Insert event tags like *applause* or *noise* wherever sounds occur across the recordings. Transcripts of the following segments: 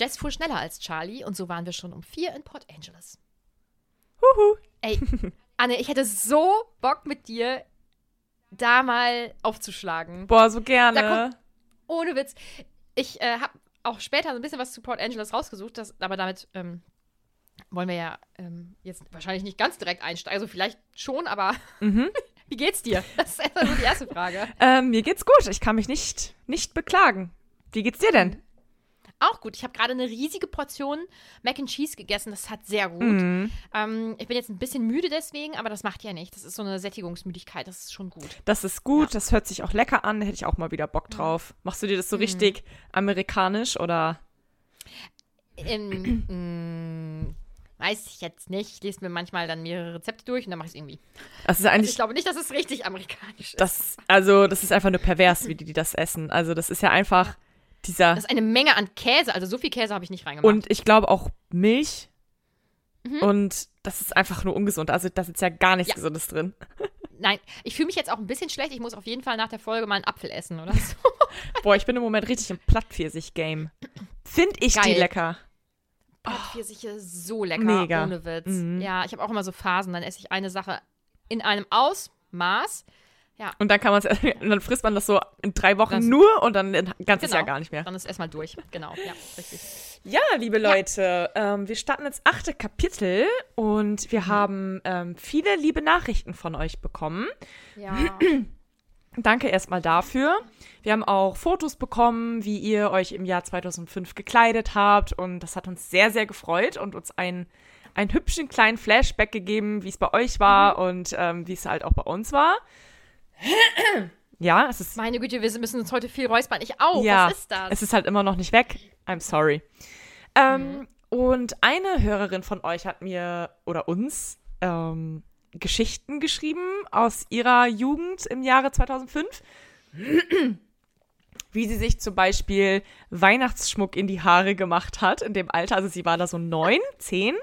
Jess fuhr schneller als Charlie und so waren wir schon um vier in Port Angeles. Huhu. Ey, Anne, ich hätte so Bock mit dir, da mal aufzuschlagen. Boah, so gerne. kommt- Ohne Witz. Ich äh, habe auch später so ein bisschen was zu Port Angeles rausgesucht, das, aber damit ähm, wollen wir ja ähm, jetzt wahrscheinlich nicht ganz direkt einsteigen. Also vielleicht schon, aber *laughs* Mhm. wie geht's dir? Das ist erstmal so die erste Frage. Ähm, mir geht's gut. Ich kann mich nicht, nicht beklagen. Wie geht's dir denn? Auch gut. Ich habe gerade eine riesige Portion Mac and Cheese gegessen. Das hat sehr gut. Mhm. Ähm, ich bin jetzt ein bisschen müde deswegen, aber das macht ja nicht. Das ist so eine Sättigungsmüdigkeit. Das ist schon gut. Das ist gut, das hört sich auch lecker an, da hätte ich auch mal wieder Bock drauf. Machst du dir das so richtig amerikanisch oder? Ähm, *clears throat* mh, weiß ich jetzt nicht. Ich lese mir manchmal dann mehrere Rezepte durch und dann mache ich es irgendwie. Das ist Also eigentlich ich glaube nicht, dass es richtig amerikanisch ist. das, also das ist einfach nur pervers, wie die, die das essen. Also das ist ja einfach dieser Das ist eine Menge an Käse. Also so viel Käse habe ich nicht reingemacht. und ich glaube auch Milch Mhm. und das ist einfach nur ungesund. Also da ist ja gar nichts Ja. Gesundes drin. *laughs* Nein, ich fühle mich jetzt auch ein bisschen schlecht. Ich muss auf jeden Fall nach der Folge mal einen Apfel essen oder so. *laughs* Boah, ich bin im Moment richtig im Plattpfirsich-Game. Find ich die Geil. lecker. Pfirsiche so lecker, Mega. ohne Witz. Mhm. Ja, ich habe auch immer so Phasen. Dann esse ich eine Sache in einem Ausmaß. Und dann kann man es, und dann frisst man das so in drei Wochen Das- nur und dann ein ganzes Genau. Jahr gar nicht mehr. Dann ist erstmal durch. Genau, ja, richtig. Ja, liebe Leute, ähm, wir starten jetzt achte Kapitel und wir haben ähm, viele liebe Nachrichten von euch bekommen. Ja. *clears throat* Danke erstmal dafür. Wir haben auch Fotos bekommen, wie ihr euch im Jahr 2005 gekleidet habt und das hat uns sehr, sehr gefreut und uns einen, einen hübschen kleinen Flashback gegeben, wie es bei euch war und ähm, wie es halt auch bei uns war. Ja, es ist Meine Güte, wir müssen uns heute viel räuspern. Ich auch. ja, Was ist das? es ist halt immer noch nicht weg. I'm sorry. Ähm, Und eine Hörerin von euch hat mir oder uns ähm, Geschichten geschrieben aus ihrer Jugend im Jahre 2005. *clears throat* Wie sie sich zum Beispiel Weihnachtsschmuck in die Haare gemacht hat in dem Alter. Also sie war da so neun, *laughs* zehn.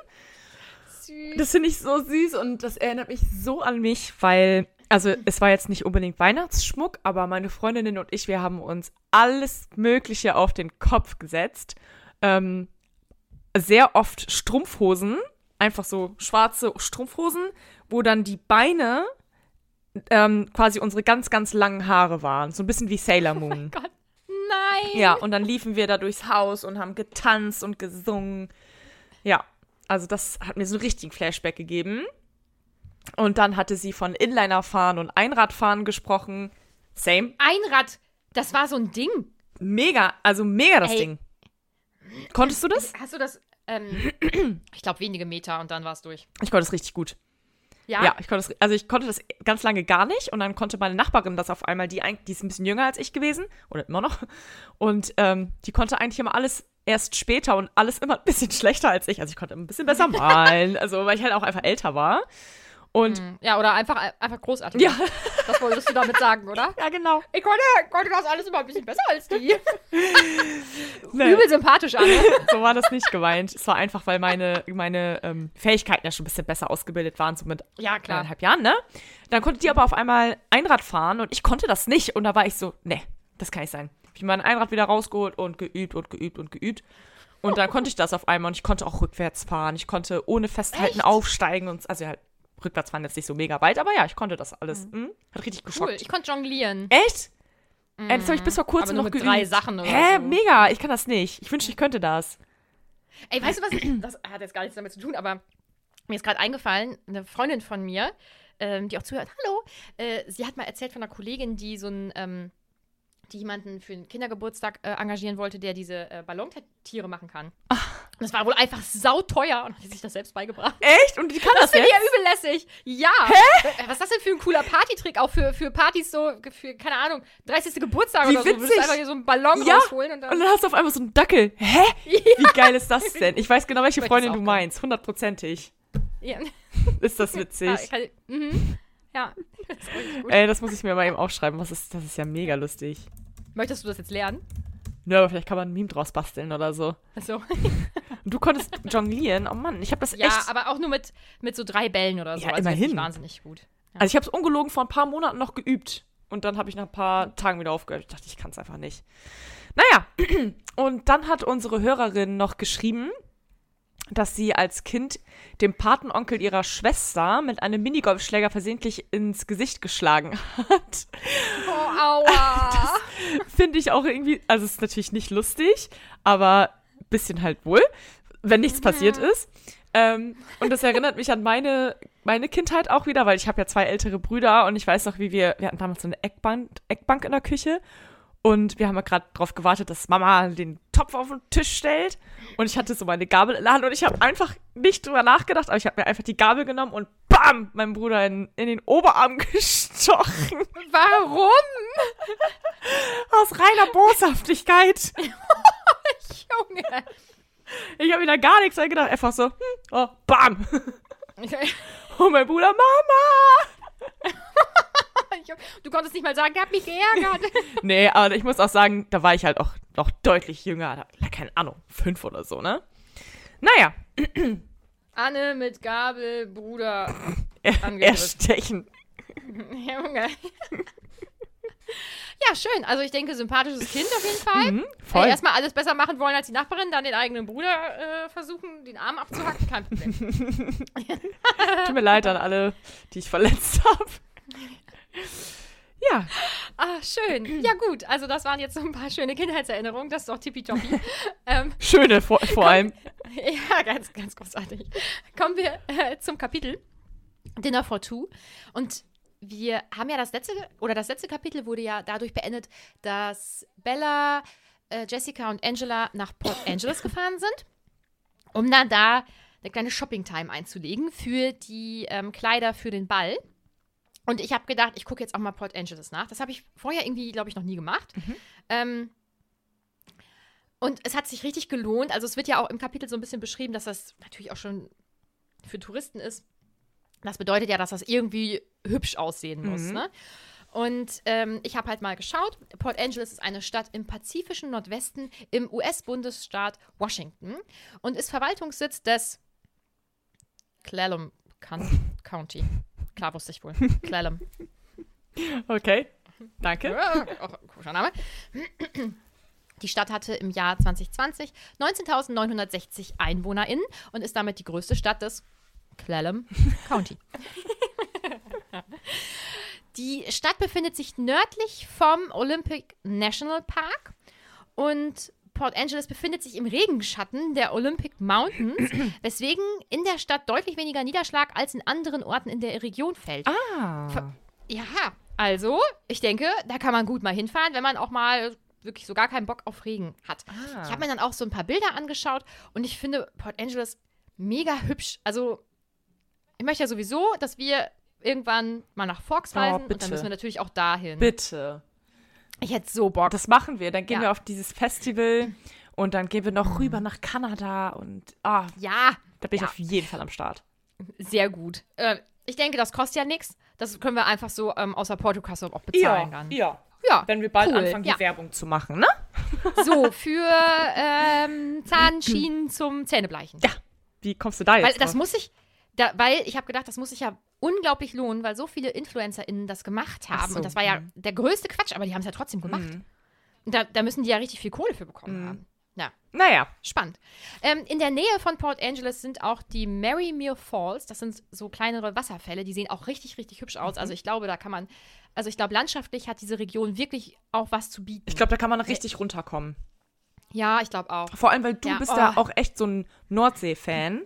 Das finde ich so süß und das erinnert mich so an mich, weil, also es war jetzt nicht unbedingt Weihnachtsschmuck, aber meine Freundinnen und ich, wir haben uns alles Mögliche auf den Kopf gesetzt. Ähm, sehr oft Strumpfhosen, einfach so schwarze Strumpfhosen, wo dann die Beine ähm, quasi unsere ganz, ganz langen Haare waren. So ein bisschen wie Sailor Moon. Gott. Nein. Ja, und dann liefen wir da durchs Haus und haben getanzt und gesungen. Ja, also das hat mir so einen richtigen Flashback gegeben. Und dann hatte sie von Inlinerfahren und Einradfahren gesprochen. Same. Einrad, das war so ein Ding. Mega, also mega das Ey. Ding. Konntest du das? Hast du das? Ähm, *clears throat* ich glaube wenige Meter und dann war es durch. Ich konnte es richtig gut. Ja? Ja, ich konnte das, also ich konnte das ganz lange gar nicht und dann konnte meine Nachbarin das auf einmal, die, die ist ein bisschen jünger als ich gewesen oder immer noch und ähm, die konnte eigentlich immer alles erst später und alles immer ein bisschen *laughs* schlechter als ich. Also ich konnte ein bisschen besser *laughs* malen, also weil ich halt auch einfach älter war. Und Mhm. Ja, oder einfach, einfach großartig. ja, Das wolltest du damit sagen, oder? *laughs* ja genau. Ich konnte, konnte das alles immer ein bisschen besser als die. *laughs* Nee, Übel sympathisch an. *laughs* so war das nicht gemeint. Es war einfach, weil meine, meine ähm, Fähigkeiten ja schon ein bisschen besser ausgebildet waren, so mit Ja, klar. eineinhalb Jahren, ne? Dann konnte die aber auf einmal Einrad fahren und ich konnte das nicht. Und da war ich so, ne, das kann nicht sein. Hab ich mein Einrad wieder rausgeholt und geübt und geübt und geübt. Und dann konnte ich das auf einmal und ich konnte auch rückwärts fahren. Ich konnte ohne Festhalten Echt? aufsteigen und also halt rückwärts fahren jetzt nicht so mega weit, aber ja, ich konnte das alles. Mhm. Hat richtig Cool, geschockt. ich konnte jonglieren. Echt? Äh, das habe ich bis vor kurzem noch mit geübt. drei Sachen oder Hä, so. mega, ich kann das nicht. Ich wünschte, ich könnte das. Ey, weißt du was? Das hat jetzt gar nichts damit zu tun, aber mir ist gerade eingefallen, eine Freundin von mir, ähm, die auch zuhört, hallo, äh, sie hat mal erzählt von einer Kollegin, die so ein, ähm, die jemanden für einen Kindergeburtstag äh, engagieren wollte, der diese äh, Ballontiere machen kann. Und das war wohl einfach sauteuer und hat sich das selbst beigebracht. Echt? Und die kann das, Das finde ich ja übel lässig. Ja. Hä? Was ist das denn für ein cooler Partytrick? Auch für, für Partys so, für, keine Ahnung, 30. Geburtstag Wie oder so. Du würdest witzig. einfach hier so einen Ballon Ja, rausholen und dann. Und dann hast du auf einmal so einen Dackel. Hä? Wie geil ist das denn? Ich weiß genau, welche Freundin du meinst. Hundertprozentig. ja. Ist das *laughs* witzig? Ja, ich kann, mhm. Ja. *laughs* Das. Ey, das muss ich mir mal eben aufschreiben. Was ist, das ist ja mega lustig. Möchtest du das jetzt lernen? Nö, aber vielleicht kann man ein Meme draus basteln oder so. Achso. Und *laughs* du konntest jonglieren. Oh Mann, ich habe das Ja, echt. aber auch nur mit, mit so drei Bällen oder so. Ja, also immerhin. Wahnsinnig gut. Ja. Also ich habe es ungelogen vor ein paar Monaten noch geübt. Und dann habe ich nach ein paar Tagen wieder aufgehört. Ich dachte, ich kann es einfach nicht. Naja, *clears throat* und dann hat unsere Hörerin noch geschrieben, dass sie als Kind dem Patenonkel ihrer Schwester mit einem Minigolfschläger versehentlich ins Gesicht geschlagen hat. Oh, aua. *laughs* Finde ich auch irgendwie, also es ist natürlich nicht lustig, aber ein bisschen halt wohl, wenn nichts passiert ist. Ähm, und das erinnert mich an meine, meine Kindheit auch wieder, weil ich habe ja zwei ältere Brüder und ich weiß noch, wie wir, wir hatten damals so eine Eckbank, Eckbank in der Küche und wir haben ja gerade darauf gewartet, dass Mama den Topf auf den Tisch stellt und ich hatte so meine Gabel in der Hand und ich habe einfach nicht drüber nachgedacht, aber ich habe mir einfach die Gabel genommen und bam, meinem Bruder in, in den Oberarm *laughs* gestochen. Warum? Aus reiner Boshaftigkeit. *laughs* Junge. Ich habe wieder gar nichts gedacht. Einfach so, hm, oh, bam. *laughs* Und mein Bruder, Mama. *laughs* Du konntest nicht mal sagen, der hat mich geärgert. *laughs* Nee, aber ich muss auch sagen, da war ich halt auch noch deutlich jünger. Da, keine Ahnung, fünf oder so, ne? Naja, *clears throat* Anne mit Gabel, Bruder. Erstechen. *laughs* Junge. Ja, schön. Also ich denke, sympathisches Kind auf jeden Fall. Mhm, Äh, voll. erstmal alles besser machen wollen als die Nachbarin, dann den eigenen Bruder äh, versuchen, den Arm abzuhacken. Kein Problem. Tut mir leid an alle, die ich verletzt habe. Ja, Ah, schön. Ja, gut. Also das waren jetzt so ein paar schöne Kindheitserinnerungen. Das ist doch tippitoppi. *laughs* ähm, schöne vor, vor allem. *laughs* ja, ganz, ganz großartig. Kommen wir äh, zum Kapitel Dinner for Two. Und wir haben ja das letzte, oder das letzte Kapitel wurde ja dadurch beendet, dass Bella, äh, Jessica und Angela nach Port Angeles gefahren sind, um dann da eine kleine Shopping-Time einzulegen für die ähm, Kleider für den Ball. Und ich habe gedacht, ich gucke jetzt auch mal Port Angeles nach. Das habe ich vorher irgendwie, glaube ich, noch nie gemacht. Ähm, und es hat sich richtig gelohnt. Also es wird ja auch im Kapitel so ein bisschen beschrieben, dass das natürlich auch schon für Touristen ist. Das bedeutet ja, dass das irgendwie hübsch aussehen muss. Mhm. Ne? Und ähm, ich habe halt mal geschaut. Port Angeles ist eine Stadt im pazifischen Nordwesten im US-Bundesstaat Washington und ist Verwaltungssitz des Clallam Coun- County. Klar wusste ich wohl. *laughs* Clallam. Okay, danke. Auch ein komischer Name. Die Stadt hatte im Jahr 2020 19.960 EinwohnerInnen und ist damit die größte Stadt des Clallam County. Die Stadt befindet sich nördlich vom Olympic National Park und Port Angeles befindet sich im Regenschatten der Olympic Mountains, *clears throat* weswegen in der Stadt deutlich weniger Niederschlag als in anderen Orten in der Region fällt. Ah. Ja, also, ich denke, da kann man gut mal hinfahren, wenn man auch mal wirklich so gar keinen Bock auf Regen hat. Ah. Ich habe mir dann auch so ein paar Bilder angeschaut und ich finde Port Angeles mega hübsch. Also, ich möchte ja sowieso, dass wir irgendwann mal nach Forks Oh, reisen und bitte. dann müssen wir natürlich auch dahin. Bitte. Ich hätte so Bock. Das machen wir. Dann gehen Ja. wir auf dieses Festival *clears throat* und dann gehen wir noch rüber nach Kanada und ah, ja, da bin ich Ja. auf jeden Fall am Start. sehr gut. Äh, ich denke, das kostet ja nichts. Das können wir einfach so ähm, aus der Portokasse auch bezahlen dann. ja. Ja, Wenn wir bald cool. anfangen, ja. die Werbung zu machen, ne? *laughs* So, für ähm, Zahnschienen *clears throat* zum Zähnebleichen. Ja. Wie kommst du da jetzt Weil das drauf? muss ich, da, weil ich habe gedacht, das muss sich ja unglaublich lohnen, weil so viele InfluencerInnen das gemacht haben. So, Und das war ja mhm. der größte Quatsch, aber die haben es ja trotzdem gemacht. Und da, da müssen die ja richtig viel Kohle für bekommen Mhm. haben. Ja, Naja. spannend. Ähm, in der Nähe von Port Angeles sind auch die Marymere Falls. Das sind so kleinere Wasserfälle. Die sehen auch richtig, richtig hübsch aus. Mhm. Also ich glaube, da kann man, also ich glaube, landschaftlich hat diese Region wirklich auch was zu bieten. Ich glaube, da kann man richtig runterkommen. ja, ich glaube auch. Vor allem, weil du Ja, bist oh. ja auch echt so ein Nordsee-Fan.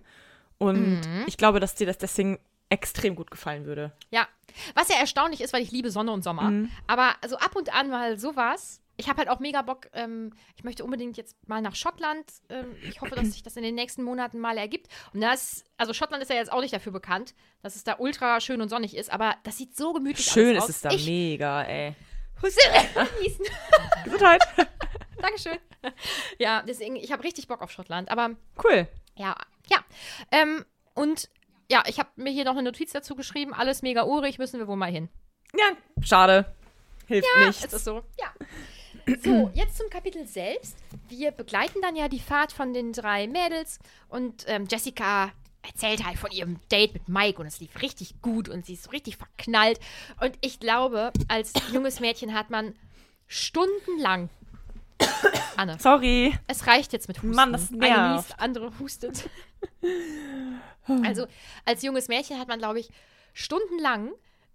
Und Mhm. ich glaube, dass dir das deswegen extrem gut gefallen würde. Ja, was ja erstaunlich ist, weil ich liebe Sonne und Sommer. Mhm. Aber so ab und an mal sowas. Ich habe halt auch mega Bock, ähm, ich möchte unbedingt jetzt mal nach Schottland. Ähm, ich hoffe, dass sich das in den nächsten Monaten mal ergibt. Und das, also Schottland ist ja jetzt auch nicht dafür bekannt, dass es da ultra schön und sonnig ist, aber das sieht so gemütlich Schön alles ist aus. es da, Ich mega, ey. *laughs* genießen. Gesundheit. *laughs* Dankeschön. Ja, deswegen, ich habe richtig Bock auf Schottland. Aber cool. ja, ja. Ähm, und ja, ich habe mir hier noch eine Notiz dazu geschrieben. Alles mega urig, müssen wir wohl mal hin. Ja, schade. Hilft nichts. Es ist so, ja. So, jetzt zum Kapitel selbst. Wir begleiten dann ja die Fahrt von den drei Mädels und ähm, Jessica erzählt halt von ihrem Date mit Mike und es lief richtig gut und sie ist so richtig verknallt. Und ich glaube, als junges Mädchen hat man stundenlang. Anne, Sorry. es reicht jetzt mit Husten. Mann, das Eine nervt. niest, andere hustet. Also, als junges Mädchen hat man, glaube ich, stundenlang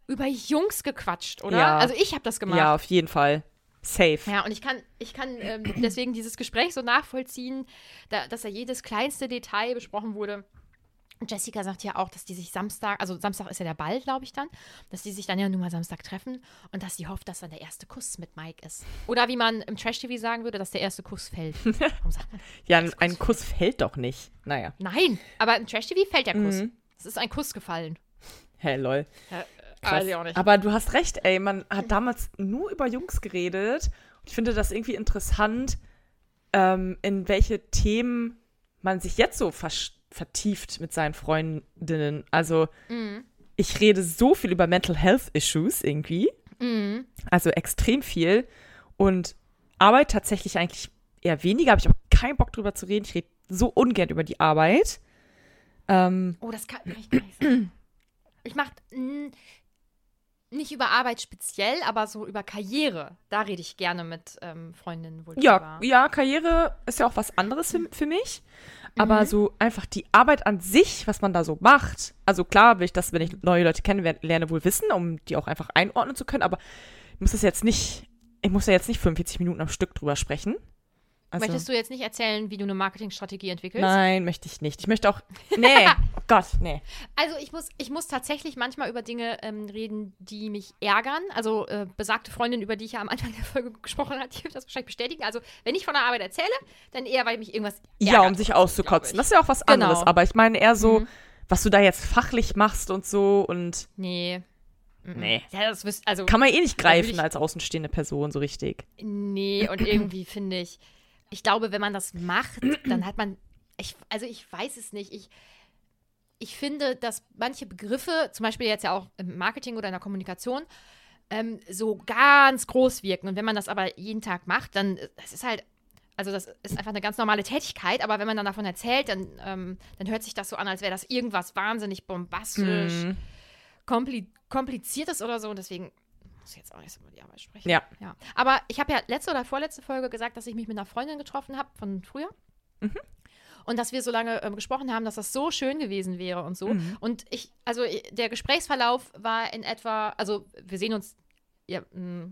über Jungs gequatscht, oder? Ja. Also, ich habe das gemacht. Ja, auf jeden Fall. Safe. Ja, und ich kann, ich kann ähm, deswegen dieses Gespräch so nachvollziehen, da, dass ja jedes kleinste Detail besprochen wurde. Und Jessica sagt ja auch, dass die sich Samstag, also Samstag ist ja der Ball, glaube ich dann, dass die sich dann ja nun mal Samstag treffen und dass sie hofft, dass dann der erste Kuss mit Mike ist. Oder wie man im Trash-TV sagen würde, dass der erste Kuss fällt. *laughs* Warum sagt man? Ja, ein, ein Kuss fällt doch nicht. Naja. Nein, aber im Trash-TV fällt der Kuss. Mhm. Es ist ein Kuss gefallen. Hä, lol. Krass. Weiß ich auch nicht. Aber du hast recht, ey. Man hat damals nur über Jungs geredet. Und ich finde das irgendwie interessant, ähm, in welche Themen man sich jetzt so versch- vertieft mit seinen Freundinnen. Also, Mhm. ich rede so viel über Mental Health Issues irgendwie. Mhm. Also extrem viel. Und Arbeit tatsächlich eigentlich eher weniger. Habe ich auch keinen Bock drüber zu reden. Ich rede so ungern über die Arbeit. Ähm, Oh, das kann, kann ich gar nicht sagen. Ich mache nicht über Arbeit speziell, aber so über Karriere. Da rede ich gerne mit ähm, Freundinnen wohl Ja, drüber. ja, Karriere ist ja auch was anderes für, für mich. Aber Mhm. so einfach die Arbeit an sich, was man da so macht. Also klar will ich das, wenn ich neue Leute kennenlerne, wohl wissen, um die auch einfach einordnen zu können. Aber ich muss das jetzt nicht, ich muss ja jetzt nicht 45 Minuten am Stück drüber sprechen. Also, Möchtest du jetzt nicht erzählen, wie du eine Marketingstrategie entwickelst? Nein, möchte ich nicht. Ich möchte auch, nee, *laughs* Gott, nee. Also ich muss, ich muss tatsächlich manchmal über Dinge ähm, reden, die mich ärgern. Also äh, besagte Freundin, über die ich ja am Anfang der Folge gesprochen habe, die wird das wahrscheinlich bestätigen. Also wenn ich von der Arbeit erzähle, dann eher, weil mich irgendwas ärgert. Ja, um sich auszukotzen. Das ist ja auch was Genau. anderes. Aber ich meine eher so, Mhm. was du da jetzt fachlich machst und so und Nee. Nee. Ja, das wüs also kann man eh nicht greifen ich- als außenstehende Person so richtig. Nee, und irgendwie finde ich, ich glaube, wenn man das macht, dann hat man, ich, also ich weiß es nicht, ich, ich finde, dass manche Begriffe, zum Beispiel jetzt ja auch im Marketing oder in der Kommunikation, ähm, so ganz groß wirken. Und wenn man das aber jeden Tag macht, dann, äh, das ist halt, also das ist einfach eine ganz normale Tätigkeit, aber wenn man dann davon erzählt, dann, ähm, dann hört sich das so an, als wäre das irgendwas wahnsinnig bombastisch, kompli kompliziertes oder so. Und deswegen muss ich jetzt auch nicht so über die Arbeit sprechen. Ja. Ja, aber ich habe ja letzte oder vorletzte Folge gesagt, dass ich mich mit einer Freundin getroffen habe von früher. Und dass wir so lange ähm, gesprochen haben, dass das so schön gewesen wäre und so. Und ich, also i- der Gesprächsverlauf war in etwa, also wir sehen uns ja, mh,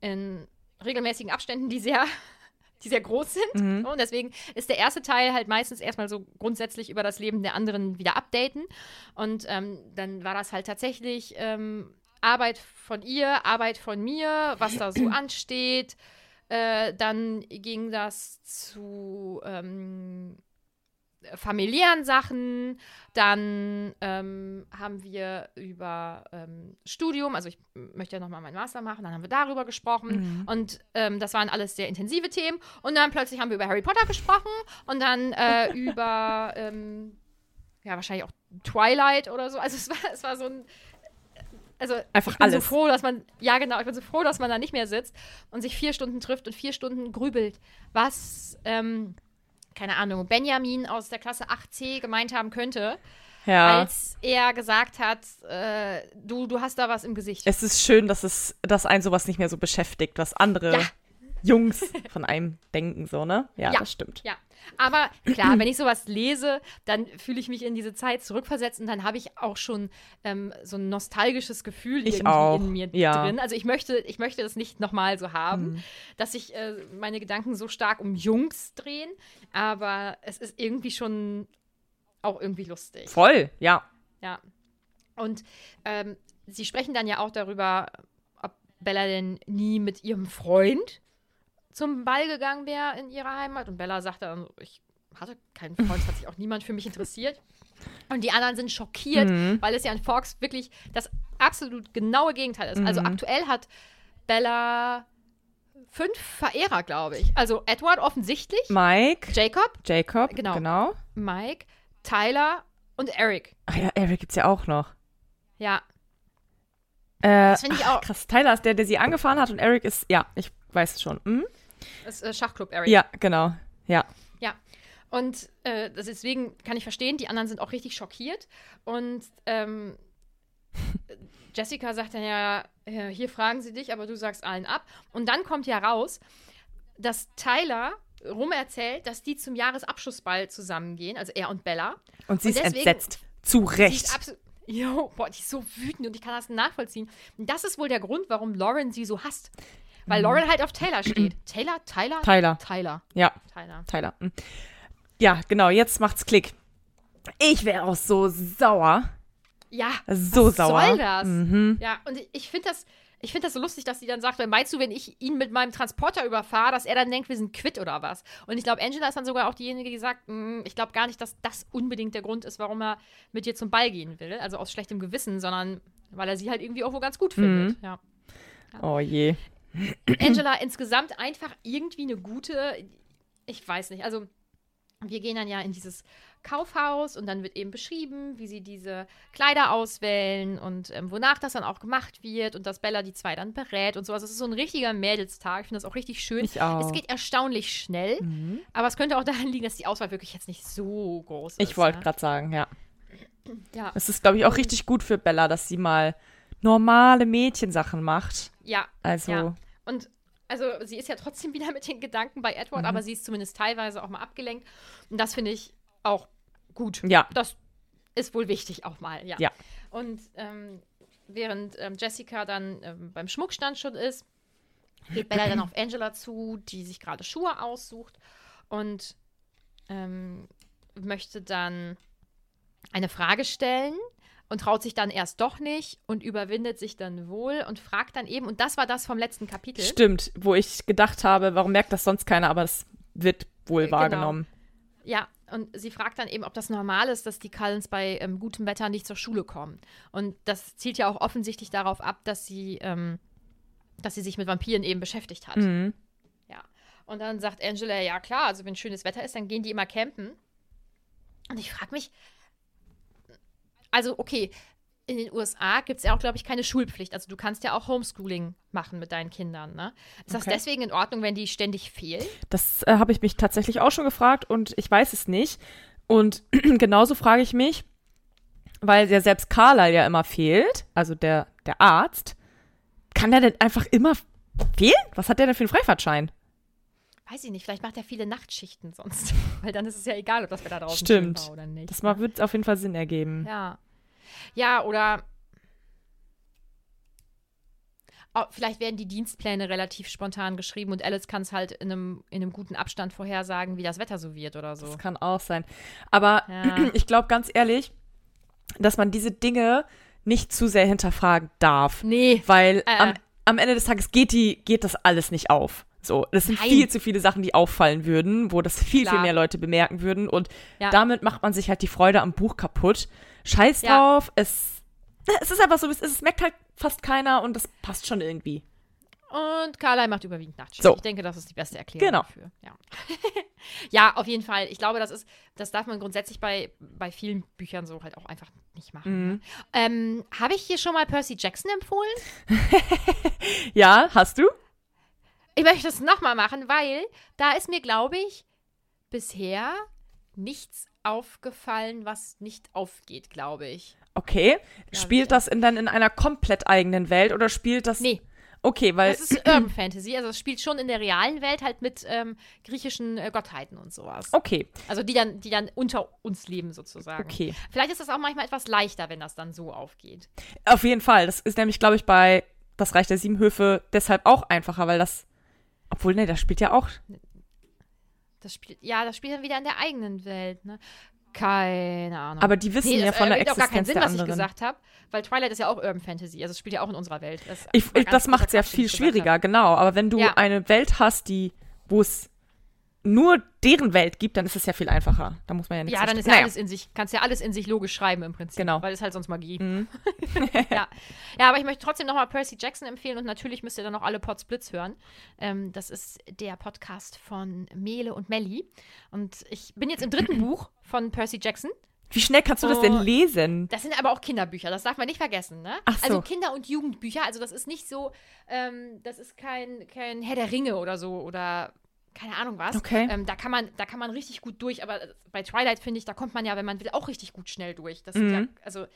in regelmäßigen Abständen, die sehr, die sehr groß sind. Und deswegen ist der erste Teil halt meistens erstmal so grundsätzlich über das Leben der anderen wieder updaten. Und ähm, dann war das halt tatsächlich ähm, Arbeit von ihr, Arbeit von mir, was da so *clears throat* ansteht. Äh, dann ging das zu ähm, familiären Sachen. Dann ähm, haben wir über ähm, Studium, also ich möchte ja nochmal meinen Master machen, dann haben wir darüber gesprochen. Mhm. Und ähm, das waren alles sehr intensive Themen. Und dann plötzlich haben wir über Harry Potter gesprochen und dann äh, *laughs* über, ähm, ja, wahrscheinlich auch Twilight oder so. Also es war, es war so ein also einfach ich bin alles. so froh, dass man, ja genau, ich bin so froh, dass man da nicht mehr sitzt und sich vier Stunden trifft und vier Stunden grübelt, was, ähm, keine Ahnung, Benjamin aus der Klasse 8c gemeint haben könnte. Ja. Als er gesagt hat, äh, du, du hast da was im Gesicht. Es ist schön, dass es, dass ein sowas nicht mehr so beschäftigt, was andere ja. Jungs von einem denken, so, ne? Ja, ja, das stimmt. Ja. Aber klar, wenn ich sowas lese, dann fühle ich mich in diese Zeit zurückversetzt und dann habe ich auch schon ähm, so ein nostalgisches Gefühl ich irgendwie auch. in mir ja. drin. Also ich möchte, ich möchte das nicht nochmal so haben, mhm. dass sich äh, meine Gedanken so stark um Jungs drehen, aber es ist irgendwie schon auch irgendwie lustig. Voll, ja. Ja. Und ähm, sie sprechen dann ja auch darüber, ob Bella denn nie mit ihrem Freund zum Ball gegangen wäre in ihrer Heimat. Und Bella sagte dann, ich hatte keinen Freund, es hat sich auch niemand für mich interessiert. Und die anderen sind schockiert, mhm. weil es ja in Fox wirklich das absolut genaue Gegenteil ist. Also mhm. Also aktuell hat Bella fünf Verehrer, glaube ich. Also Edward offensichtlich. Mike. Jacob. Jacob, genau. genau. Mike, Tyler und Eric. Ach ja, Eric gibt's ja auch noch. Ja. Äh, das finde ich auch. Krass, Tyler ist der, der sie angefahren hat und Eric ist, ja, ich weiß es schon. Hm? Das äh, Schachclub Eric. Ja, genau. Ja. Ja. Und äh, deswegen kann ich verstehen, die anderen sind auch richtig schockiert. Und ähm, *laughs* Jessica sagt dann ja, hier fragen sie dich, aber du sagst allen ab. Und dann kommt ja raus, dass Tyler rum erzählt, dass die zum Jahresabschlussball zusammengehen, also er und Bella. Und sie und ist entsetzt. Zu Recht. Jo, boah, die ist so wütend und ich kann das nachvollziehen. Und das ist wohl der Grund, warum Lauren sie so hasst. Weil. Lauren halt auf Taylor steht. *clears throat* Taylor? Tyler? Tyler. Tyler. Ja. Tyler. Tyler. Mhm. Ja, genau, jetzt macht's Klick. Ich wäre auch so sauer. Ja. So was sauer. Soll das? Mhm. Ja, und ich finde das, ich finde das so lustig, dass sie dann sagt, meinst du, wenn ich ihn mit meinem Transporter überfahre, dass er dann denkt, wir sind quitt oder was? Und ich glaube, Angela ist dann sogar auch diejenige, die sagt, mm, ich glaube gar nicht, dass das unbedingt der Grund ist, warum er mit dir zum Ball gehen will. Also aus schlechtem Gewissen, sondern weil er sie halt irgendwie auch wohl ganz gut findet. Mhm. Ja. ja. Oh je. Angela insgesamt einfach irgendwie eine gute, ich weiß nicht, also wir gehen dann ja in dieses Kaufhaus und dann wird eben beschrieben, wie sie diese Kleider auswählen und ähm, wonach das dann auch gemacht wird und dass Bella die zwei dann berät und sowas. Es ist so ein richtiger Mädelstag. Ich finde das auch richtig schön. Ich auch. Es geht erstaunlich schnell, mhm. aber es könnte auch daran liegen, dass die Auswahl wirklich jetzt nicht so groß ist. Ich wollte ja. gerade sagen, ja. Ja. Es ist, glaube ich, auch richtig gut für Bella, dass sie mal normale Mädchensachen macht. Ja. Also. Ja. Und also sie ist ja trotzdem wieder *laughs* mit den Gedanken bei Edward, mhm. aber sie ist zumindest teilweise auch mal abgelenkt. Und das finde ich auch gut. Ja. Das ist wohl wichtig auch mal, ja. Ja. Und ähm, während ähm, Jessica dann ähm, beim Schmuckstand schon ist, geht Bella dann auf Angela zu, die sich gerade Schuhe aussucht und ähm, möchte dann eine Frage stellen und traut sich dann erst doch nicht und überwindet sich dann wohl und fragt dann eben, und das war das vom letzten Kapitel. Stimmt, wo ich gedacht habe, warum merkt das sonst keiner, aber es wird wohl genau. wahrgenommen. Ja, und sie fragt dann eben, ob das normal ist, dass die Cullens bei ähm, gutem Wetter nicht zur Schule kommen. Und das zielt ja auch offensichtlich darauf ab, dass sie, ähm, dass sie sich mit Vampiren eben beschäftigt hat. Mhm. Ja. Und dann sagt Angela, ja klar, also wenn schönes Wetter ist, dann gehen die immer campen. Und ich frage mich, also okay, in den USA gibt es ja auch, glaube ich, keine Schulpflicht. Also du kannst ja auch Homeschooling machen mit deinen Kindern. Ne? Ist okay. das deswegen in Ordnung, wenn die ständig fehlen? Das äh, habe ich mich tatsächlich auch schon gefragt und ich weiß es nicht. Und *clears throat* genauso frage ich mich, weil ja selbst Carlyle ja immer fehlt, also der, der Arzt, kann der denn einfach immer fehlen? Was hat der denn für einen Freifahrtschein? Weiß ich nicht, vielleicht macht er viele Nachtschichten sonst. *laughs* Weil dann ist es ja egal, ob das Wetter draußen Stimmt. war oder nicht. Das ne? wird auf jeden Fall Sinn ergeben. Ja. Ja, oder oh, vielleicht werden die Dienstpläne relativ spontan geschrieben und Alice kann es halt in einem, in einem guten Abstand vorhersagen, wie das Wetter so wird oder so. Das kann auch sein. Aber ja. *clears throat* ich glaube ganz ehrlich, dass man diese Dinge nicht zu sehr hinterfragen darf. Nee. Weil äh, am, am Ende des Tages geht, die, geht das alles nicht auf. So, das sind Nein. viel zu viele Sachen, die auffallen würden, wo das viel, Klar. viel mehr Leute bemerken würden. Und Ja. damit macht man sich halt die Freude am Buch kaputt. Scheiß Ja. drauf, es, es ist einfach so, es ist. Es merkt halt fast keiner und das passt schon irgendwie. Und Carlyle macht überwiegend Nachtschicht. So. Ich denke, das ist die beste Erklärung Genau. dafür. Ja. *laughs* ja, auf jeden Fall. Ich glaube, das ist, das darf man grundsätzlich bei, bei vielen Büchern so halt auch einfach nicht machen. Mhm. Ne? Ähm, Habe ich hier schon mal Percy Jackson empfohlen? *laughs* Ja, hast du? Ich möchte das nochmal machen, weil da ist mir, glaube ich, bisher nichts aufgefallen, was nicht aufgeht, glaube ich. Okay. ich spielt das in, dann in einer komplett eigenen Welt oder spielt das. Nee, Okay, weil. das ist *clears throat* Urban Fantasy. Also es spielt schon in der realen Welt halt mit ähm, griechischen äh, Gottheiten und sowas. Okay, Also die dann, die dann unter uns leben sozusagen. okay. Vielleicht ist das auch manchmal etwas leichter, wenn das dann so aufgeht. Auf jeden Fall. Das ist nämlich, glaube ich, bei Das Reich der Sieben Höfe deshalb auch einfacher, weil das. Obwohl, ne, das spielt ja auch. Das spielt, ja, das spielt dann wieder in der eigenen Welt, ne? Keine Ahnung. Aber die wissen Nee, ja das von der ergibt auch gar keinen Existenz Sinn, der was ich gesagt habe, weil Twilight ist ja auch Urban Fantasy, also es spielt ja auch in unserer Welt. Das, Ich, das macht es ja viel schwieriger, genau. Aber wenn du Ja. eine Welt hast, die, wo es nur deren Welt gibt, dann ist es ja viel einfacher. Da muss man ja nichts Ja, dann ist ja Naja. alles in sich, kannst ja alles in sich logisch schreiben im Prinzip. Genau. Weil es halt sonst Magie. Mhm. *laughs* ja. ja, aber ich möchte trotzdem nochmal Percy Jackson empfehlen und natürlich müsst ihr dann noch alle Pots Blitz hören. Ähm, das ist der Podcast von Mele und Melli. Und ich bin jetzt im dritten Buch von Percy Jackson. Wie schnell kannst du das denn Oh. lesen? Das sind aber auch Kinderbücher, das darf man nicht vergessen, ne? Ach so. Also Kinder- und Jugendbücher, also das ist nicht so, ähm, das ist kein, kein Herr der Ringe oder so oder keine Ahnung was. Okay. Ähm, da, kann man, da kann man richtig gut durch, aber bei Twilight finde ich, da kommt man ja, wenn man will, auch richtig gut schnell durch. Das sind ja, Mhm. also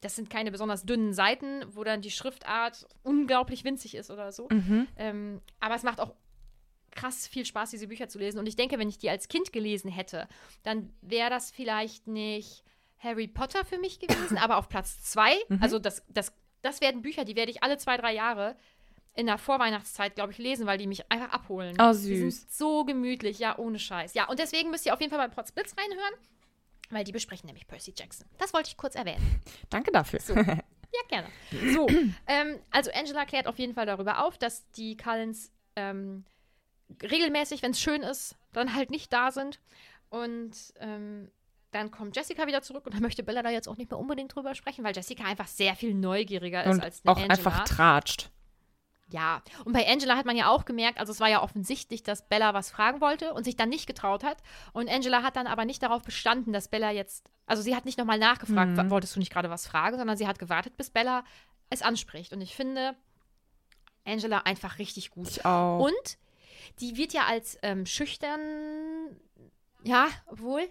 das sind keine besonders dünnen Seiten, wo dann die Schriftart unglaublich winzig ist oder so. Mhm. Ähm, aber es macht auch krass viel Spaß, diese Bücher zu lesen. Und ich denke, wenn ich die als Kind gelesen hätte, dann wäre das vielleicht nicht Harry Potter für mich gewesen, *coughs* aber auf Platz zwei. Mhm. Also das, das, das werden Bücher, die werde ich alle zwei, drei Jahre in der Vorweihnachtszeit, glaube ich, lesen, weil die mich einfach abholen. Oh, Die sind süß. so gemütlich, ja, ohne Scheiß. Ja, und deswegen müsst ihr auf jeden Fall bei Potts Blitz reinhören, weil die besprechen nämlich Percy Jackson. Das wollte ich kurz erwähnen. *laughs* Danke dafür. So. Ja, gerne. So, *clears throat* ähm, also Angela klärt auf jeden Fall darüber auf, dass die Cullens ähm, regelmäßig, wenn es schön ist, dann halt nicht da sind. Und ähm, dann kommt Jessica wieder zurück und da möchte Bella da jetzt auch nicht mehr unbedingt drüber sprechen, weil Jessica einfach sehr viel neugieriger ist Und als eine auch Angela. einfach tratscht. Ja, und bei Angela hat man ja auch gemerkt, also es war ja offensichtlich, dass Bella was fragen wollte und sich dann nicht getraut hat. Und Angela hat dann aber nicht darauf bestanden, dass Bella jetzt, also sie hat nicht nochmal nachgefragt, Mhm. "Wa- wolltest du nicht gerade was fragen, sondern sie hat gewartet, bis Bella es anspricht. Und ich finde Angela einfach richtig gut. Ich auch. Und die wird ja als ähm, schüchtern, ja, obwohl.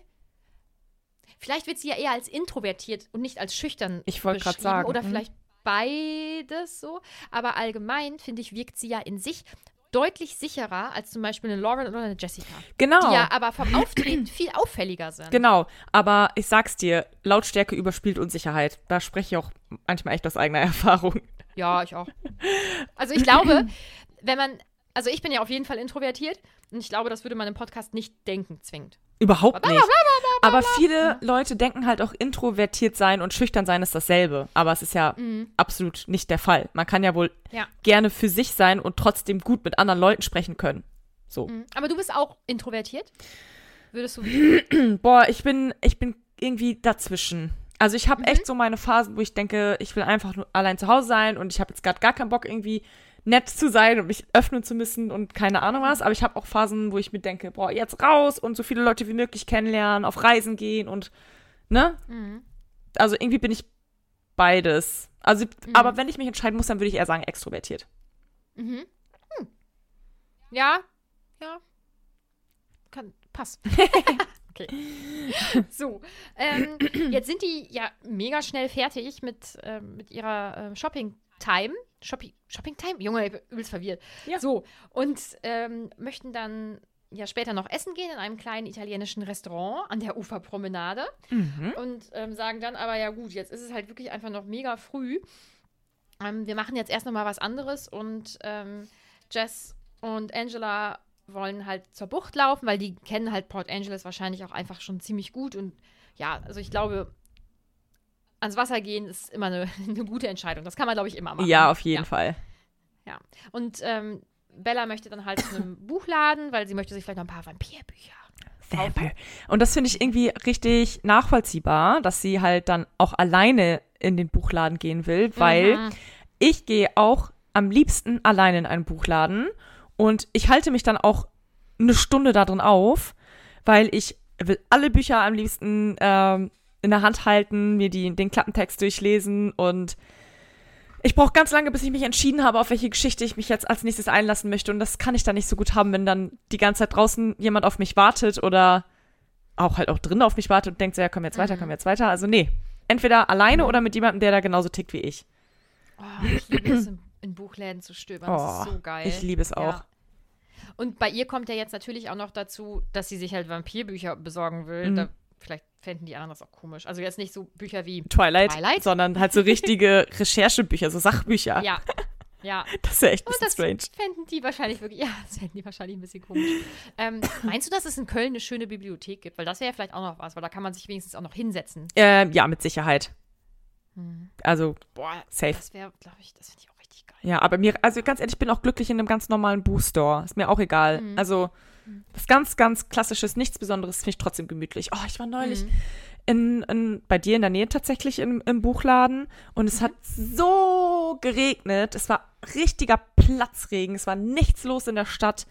Vielleicht wird sie ja eher als introvertiert und nicht als schüchtern. Ich wollte beschrieben. sagen, Oder mhm. vielleicht beides so. Aber allgemein, finde ich, wirkt sie ja in sich deutlich sicherer als zum Beispiel eine Lauren oder eine Jessica. genau. Die ja aber vom Auftreten viel auffälliger sind. Genau, aber ich sag's dir, Lautstärke überspielt Unsicherheit. Da spreche ich auch manchmal echt aus eigener *laughs* Erfahrung. Ja, ich auch. Also ich glaube, wenn man, also ich bin ja auf jeden Fall introvertiert und ich glaube, das würde man im Podcast nicht denken zwingend. Überhaupt nicht. Aber viele Leute denken halt auch introvertiert sein und schüchtern sein ist dasselbe. Aber es ist ja absolut nicht der Fall. Man kann ja wohl Ja. gerne für sich sein und trotzdem gut mit anderen Leuten sprechen können. So. Mhm. Aber du bist auch introvertiert? Würdest du. *clears throat* Boah, ich bin, ich bin irgendwie dazwischen. Also ich habe Mhm. echt so meine Phasen, wo ich denke, ich will einfach nur allein zu Hause sein und ich habe jetzt gerade gar keinen Bock irgendwie nett zu sein und mich öffnen zu müssen und keine Ahnung was. Aber ich habe auch Phasen, wo ich mir denke, boah, jetzt raus und so viele Leute wie möglich kennenlernen, auf Reisen gehen und ne? Mhm. Also irgendwie bin ich beides. Also, aber wenn ich mich entscheiden muss, dann würde ich eher sagen extrovertiert. Mhm. Hm. Ja, ja. Kann, passt. *laughs* okay. So, ähm, jetzt sind die ja mega schnell fertig mit, ähm, mit ihrer äh, Shopping-Time. Shopping, Shopping-Time? Junge, ich bin übelst verwirrt. Ja. So, und ähm, möchten dann ja später noch essen gehen in einem kleinen italienischen Restaurant an der Uferpromenade. Und ähm, sagen dann aber, ja gut, jetzt ist es halt wirklich einfach noch mega früh. Ähm, wir machen jetzt erst noch mal was anderes und ähm, Jess und Angela wollen halt zur Bucht laufen, weil die kennen halt Port Angeles wahrscheinlich auch einfach schon ziemlich gut. Und ja, also ich glaube, ans Wasser gehen ist immer eine, *laughs* eine gute Entscheidung. Das kann man, glaube ich, immer machen. Ja, auf jeden ja. Fall. Ja. Und ähm, Bella möchte dann halt zu einem *laughs* Buchladen, weil sie möchte sich vielleicht noch ein paar Vampirbücher. Vampire. Und das finde ich irgendwie richtig nachvollziehbar, dass sie halt dann auch alleine in den Buchladen gehen will, weil Mhm. ich gehe auch am liebsten alleine in einen Buchladen und ich halte mich dann auch eine Stunde da drin auf, weil ich will alle Bücher am liebsten ähm, in der Hand halten, mir die, den Klappentext durchlesen und ich brauche ganz lange, bis ich mich entschieden habe, auf welche Geschichte ich mich jetzt als nächstes einlassen möchte. Und das kann ich dann nicht so gut haben, wenn dann die ganze Zeit draußen jemand auf mich wartet oder auch halt auch drin auf mich wartet und denkt so, ja, komm jetzt weiter, komm jetzt weiter. Also nee, entweder alleine oder mit jemandem, der da genauso tickt wie ich. Oh, ich liebe es, in, in Buchläden zu stöbern. Das ist so geil. Oh, ich liebe es auch. Ja. Und bei ihr kommt ja jetzt natürlich auch noch dazu, dass sie sich halt Vampirbücher besorgen will. Mhm. Da, vielleicht fänden die anderen das auch komisch. Also jetzt nicht so Bücher wie Twilight, Twilight? sondern halt so richtige *laughs* Recherchebücher, so Sachbücher. Ja. *laughs* Ja. Das ist ja echt ein bisschen das strange. fänden die wahrscheinlich wirklich, ja, das fänden die wahrscheinlich ein bisschen komisch. ähm, meinst du, dass es in Köln eine schöne Bibliothek gibt? Weil das wäre ja vielleicht auch noch was, weil da kann man sich wenigstens auch noch hinsetzen. Ähm, ja, mit Sicherheit. Hm. Also, Boah, safe. das wäre, glaube ich, das finde ich auch richtig geil. Ja, aber mir, also ganz ehrlich, ich bin auch glücklich in einem ganz normalen Buchstore. Ist mir auch egal. Mhm. Also, was ganz, ganz Klassisches, nichts Besonderes, finde ich trotzdem gemütlich. Oh, ich war neulich Mhm. in, in, bei dir in der Nähe tatsächlich im, im Buchladen und es hat so geregnet. Es war richtiger Platzregen. Es war nichts los in der Stadt.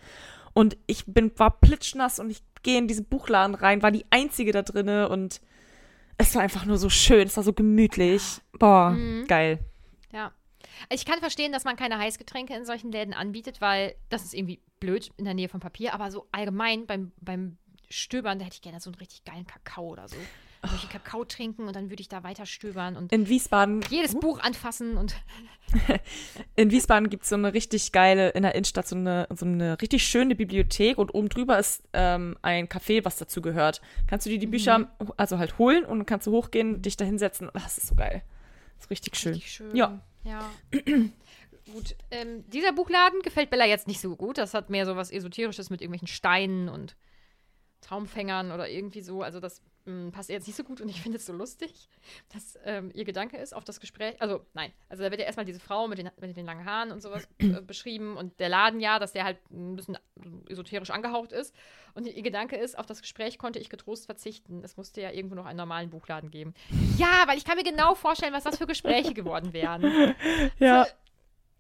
Und ich bin, war plitschnass und ich gehe in diesen Buchladen rein, war die Einzige da drinne und es war einfach nur so schön. Es war so gemütlich. Boah, Mhm. geil. Ich kann verstehen, dass man keine Heißgetränke in solchen Läden anbietet, weil das ist irgendwie blöd in der Nähe von Papier. Aber so allgemein beim, beim Stöbern, da hätte ich gerne so einen richtig geilen Kakao oder so. Dann würde ich einen Kakao trinken und dann würde ich da weiter stöbern und In Wiesbaden jedes Buch anfassen und *laughs* In Wiesbaden gibt es so eine richtig geile, in der Innenstadt so eine, so eine richtig schöne Bibliothek und oben drüber ist ähm, ein Café, was dazu gehört. Kannst du dir die Bücher also halt holen und kannst du hochgehen, dich da hinsetzen. Das ist so geil. Das ist richtig schön. richtig schön. Ja. Ja. *clears throat* gut. Ähm, dieser Buchladen gefällt Bella jetzt nicht so gut. Das hat mehr so was Esoterisches mit irgendwelchen Steinen und Traumfängern oder irgendwie so. Also das mh, passt ihr jetzt nicht so gut und ich finde es so lustig, dass ähm, ihr Gedanke ist auf das Gespräch. Also nein, also da wird ja erstmal diese Frau mit den, mit den langen Haaren und sowas *clears throat* äh, beschrieben und der Laden ja, dass der halt ein bisschen esoterisch angehaucht ist. Und ihr Gedanke ist, auf das Gespräch konnte ich getrost verzichten. Es musste ja irgendwo noch einen normalen Buchladen geben. Ja, weil ich kann mir genau vorstellen, was das für Gespräche geworden wären. *laughs* Ja.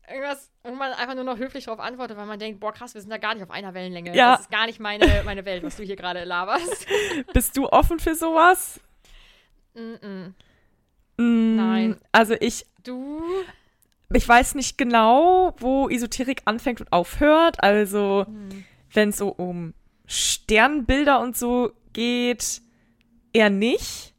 Irgendwas, wo man einfach nur noch höflich darauf antwortet, weil man denkt, boah krass, wir sind da gar nicht auf einer Wellenlänge. Ja. Das ist gar nicht meine, meine Welt, was du hier gerade laberst. *laughs* Bist du offen für sowas? Mm-mm. Mm, Nein. Also ich, Du? ich weiß nicht genau, wo Esoterik anfängt und aufhört. Also Hm. wenn es so um Sternbilder und so geht, eher nicht.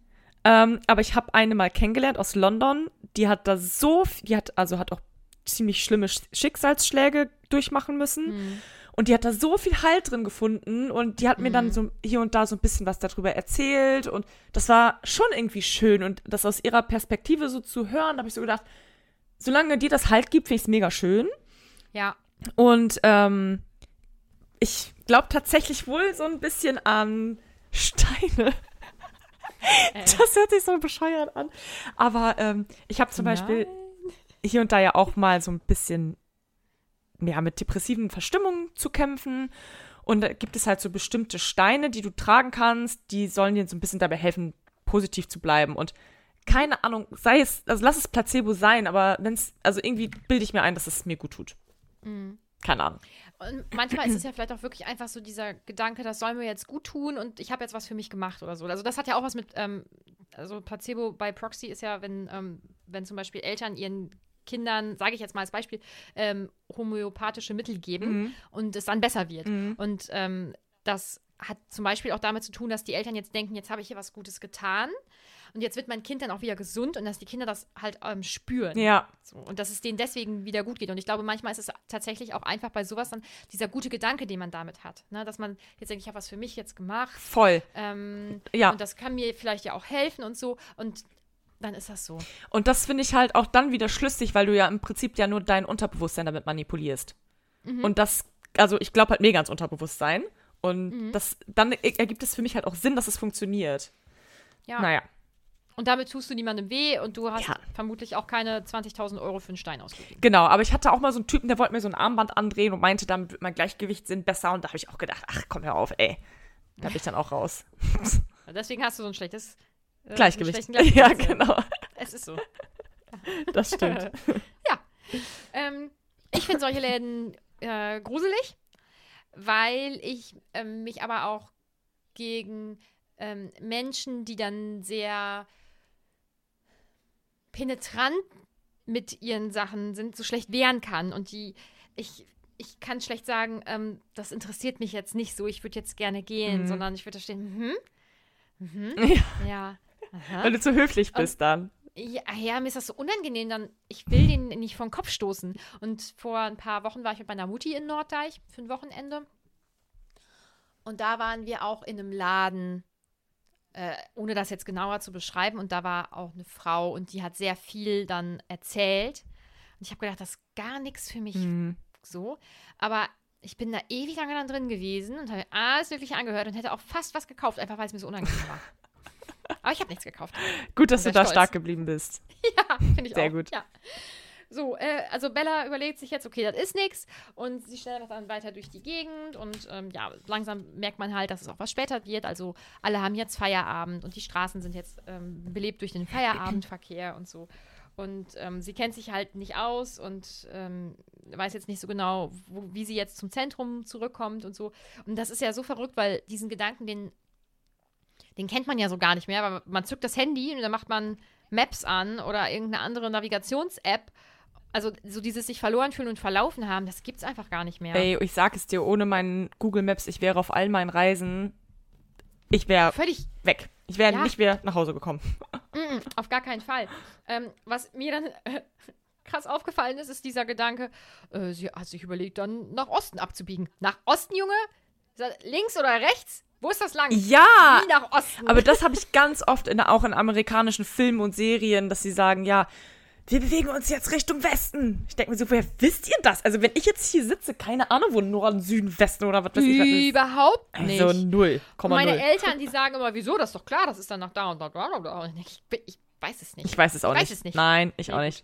Ähm, aber ich habe eine mal kennengelernt aus London. Die hat da so, die hat also hat auch ziemlich schlimme Sch- Schicksalsschläge durchmachen müssen. Hm. Und die hat da so viel Halt drin gefunden und die hat mir dann so hier und da so ein bisschen was darüber erzählt und das war schon irgendwie schön und das aus ihrer Perspektive so zu hören, da habe ich so gedacht, solange dir das Halt gibt, finde ich es mega schön. Ja. Und ähm, ich glaube tatsächlich wohl so ein bisschen an Steine. *laughs* Äh, Das hört sich so bescheuert an. Aber ähm, ich habe zum Beispiel hier und da ja auch mal so ein bisschen ja, mit depressiven Verstimmungen zu kämpfen. Und da gibt es halt so bestimmte Steine, die du tragen kannst, die sollen dir so ein bisschen dabei helfen, positiv zu bleiben. Und keine Ahnung, sei es, also lass es Placebo sein, aber wenn es, also irgendwie bilde ich mir ein, dass es mir gut tut. Mhm. Keine Ahnung. Und manchmal ist es ja vielleicht auch wirklich einfach so dieser Gedanke, das soll mir jetzt gut tun und ich habe jetzt was für mich gemacht oder so. Also das hat ja auch was mit, ähm, also Placebo bei Proxy ist ja, wenn, ähm, wenn zum Beispiel Eltern ihren Kindern, sage ich jetzt mal als Beispiel, ähm, homöopathische Mittel geben und es dann besser wird. Und ähm, das hat zum Beispiel auch damit zu tun, dass die Eltern jetzt denken, jetzt habe ich hier was Gutes getan und jetzt wird mein Kind dann auch wieder gesund und dass die Kinder das halt ähm, spüren. Ja, So, und dass es denen deswegen wieder gut geht. Und ich glaube, manchmal ist es tatsächlich auch einfach bei sowas dann dieser gute Gedanke, den man damit hat. Ne? Dass man jetzt denkt, ich habe was für mich jetzt gemacht. voll. Ähm, Ja. Und das kann mir vielleicht ja auch helfen und so. Und dann ist das so. Und das finde ich halt auch dann wieder schlüssig, weil du ja im Prinzip ja nur dein Unterbewusstsein damit manipulierst. Und das, also ich glaube halt mega ans Unterbewusstsein. Und das, dann er- ergibt es für mich halt auch Sinn, dass es funktioniert. Ja. Naja. Und damit tust du niemandem weh und du hast Ja. vermutlich auch keine 20.000 Euro für einen Stein ausgegeben. Genau, aber ich hatte auch mal so einen Typen, der wollte mir so ein Armband andrehen und meinte, damit wird mein Gleichgewichtssinn besser. Und da habe ich auch gedacht, ach komm, hör auf, ey. Da bin ich dann auch raus. *laughs* Deswegen hast du so ein schlechtes äh, Gleichgewicht. *laughs* Ja, genau. Es ist so. *laughs* Das stimmt. *laughs* ja. Ähm, ich finde solche Läden äh, gruselig, weil ich ähm, mich aber auch gegen ähm, Menschen, die dann sehr penetrant mit ihren Sachen sind, so schlecht wehren kann. Und die, ich, ich kann schlecht sagen, ähm, das interessiert mich jetzt nicht so, ich würde jetzt gerne gehen, Mhm. sondern ich würde da stehen, mhm, mhm, Ja. ja, aha. Wenn du zu höflich bist dann. Ja, ja, mir ist das so unangenehm, dann ich will den nicht vom Kopf stoßen. Und vor ein paar Wochen war ich mit meiner Mutti in Norddeich für ein Wochenende. Und da waren wir auch in einem Laden, äh, ohne das jetzt genauer zu beschreiben. Und da war auch eine Frau und die hat sehr viel dann erzählt. Und ich habe gedacht, das ist gar nichts für mich Mhm. so. Aber ich bin da ewig lange dann drin gewesen und habe alles wirklich angehört und hätte auch fast was gekauft, einfach weil es mir so unangenehm war. *laughs* Aber ich habe nichts gekauft. Gut, dass Sehr du da stolz. stark geblieben bist. *laughs* Ja, finde ich Sehr auch. gut. Ja. So, äh, also Bella überlegt sich jetzt, okay, das ist nichts und sie schnellt dann weiter durch die Gegend und ähm, ja, langsam merkt man halt, dass es auch was später wird. Also alle haben jetzt Feierabend und die Straßen sind jetzt ähm, belebt durch den Feierabendverkehr und so. Und ähm, sie kennt sich halt nicht aus und ähm, weiß jetzt nicht so genau, wo, wie sie jetzt zum Zentrum zurückkommt und so. Und das ist ja so verrückt, weil diesen Gedanken, den, den kennt man ja so gar nicht mehr, weil man zückt das Handy und dann macht man Maps an oder irgendeine andere Navigations-App. Also so dieses sich verloren fühlen und verlaufen haben, das gibt's einfach gar nicht mehr. Ey, ich sag es dir, ohne meinen Google Maps, ich wäre auf all meinen Reisen, ich wäre Völlig weg. Ich wäre Ja. nicht mehr nach Hause gekommen. *laughs* Mm, auf gar keinen Fall. Ähm, was mir dann äh, *laughs* krass aufgefallen ist, ist dieser Gedanke, äh, sie hat sich überlegt, dann nach Osten abzubiegen. Nach Osten, Junge? Links oder rechts? Wo ist das lang? Ja, Wie nach Osten. aber das habe ich ganz oft in, auch in amerikanischen Filmen und Serien, dass sie sagen, ja, wir bewegen uns jetzt Richtung Westen. Ich denke mir so, woher wisst ihr das? Also wenn ich jetzt hier sitze, keine Ahnung, wo Norden, Süden, Westen oder was weiß ich was ist. Überhaupt nicht. Also null, meine null. Eltern, die sagen immer, wieso, das ist doch klar, das ist dann nach da und da, da, ich, ich weiß es nicht. Ich weiß es auch Ich weiß nicht. es nicht. Nein, ich auch nicht.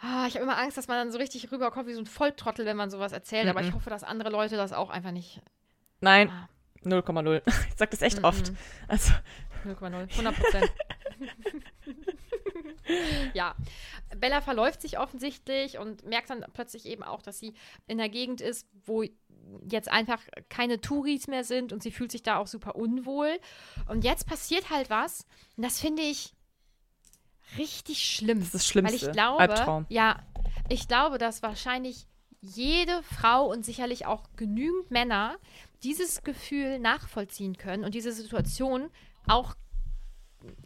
Ah, ich habe immer Angst, dass man dann so richtig rüberkommt wie so ein Volltrottel, wenn man sowas erzählt. Aber Mhm. ich hoffe, dass andere Leute das auch einfach nicht. Nein, Ah. 0,0. *laughs* Ich sag das echt Mhm. oft. Also, 0,0. 100 Prozent. *laughs* ja. Bella verläuft sich offensichtlich und merkt dann plötzlich eben auch, dass sie in der Gegend ist, wo jetzt einfach keine Touris mehr sind und sie fühlt sich da auch super unwohl. Und jetzt passiert halt was, und das finde ich richtig schlimm. Das ist das Schlimmste. Weil ich glaube, Albtraum. ja, ich glaube, dass wahrscheinlich jede Frau und sicherlich auch genügend Männer dieses Gefühl nachvollziehen können und diese Situation auch,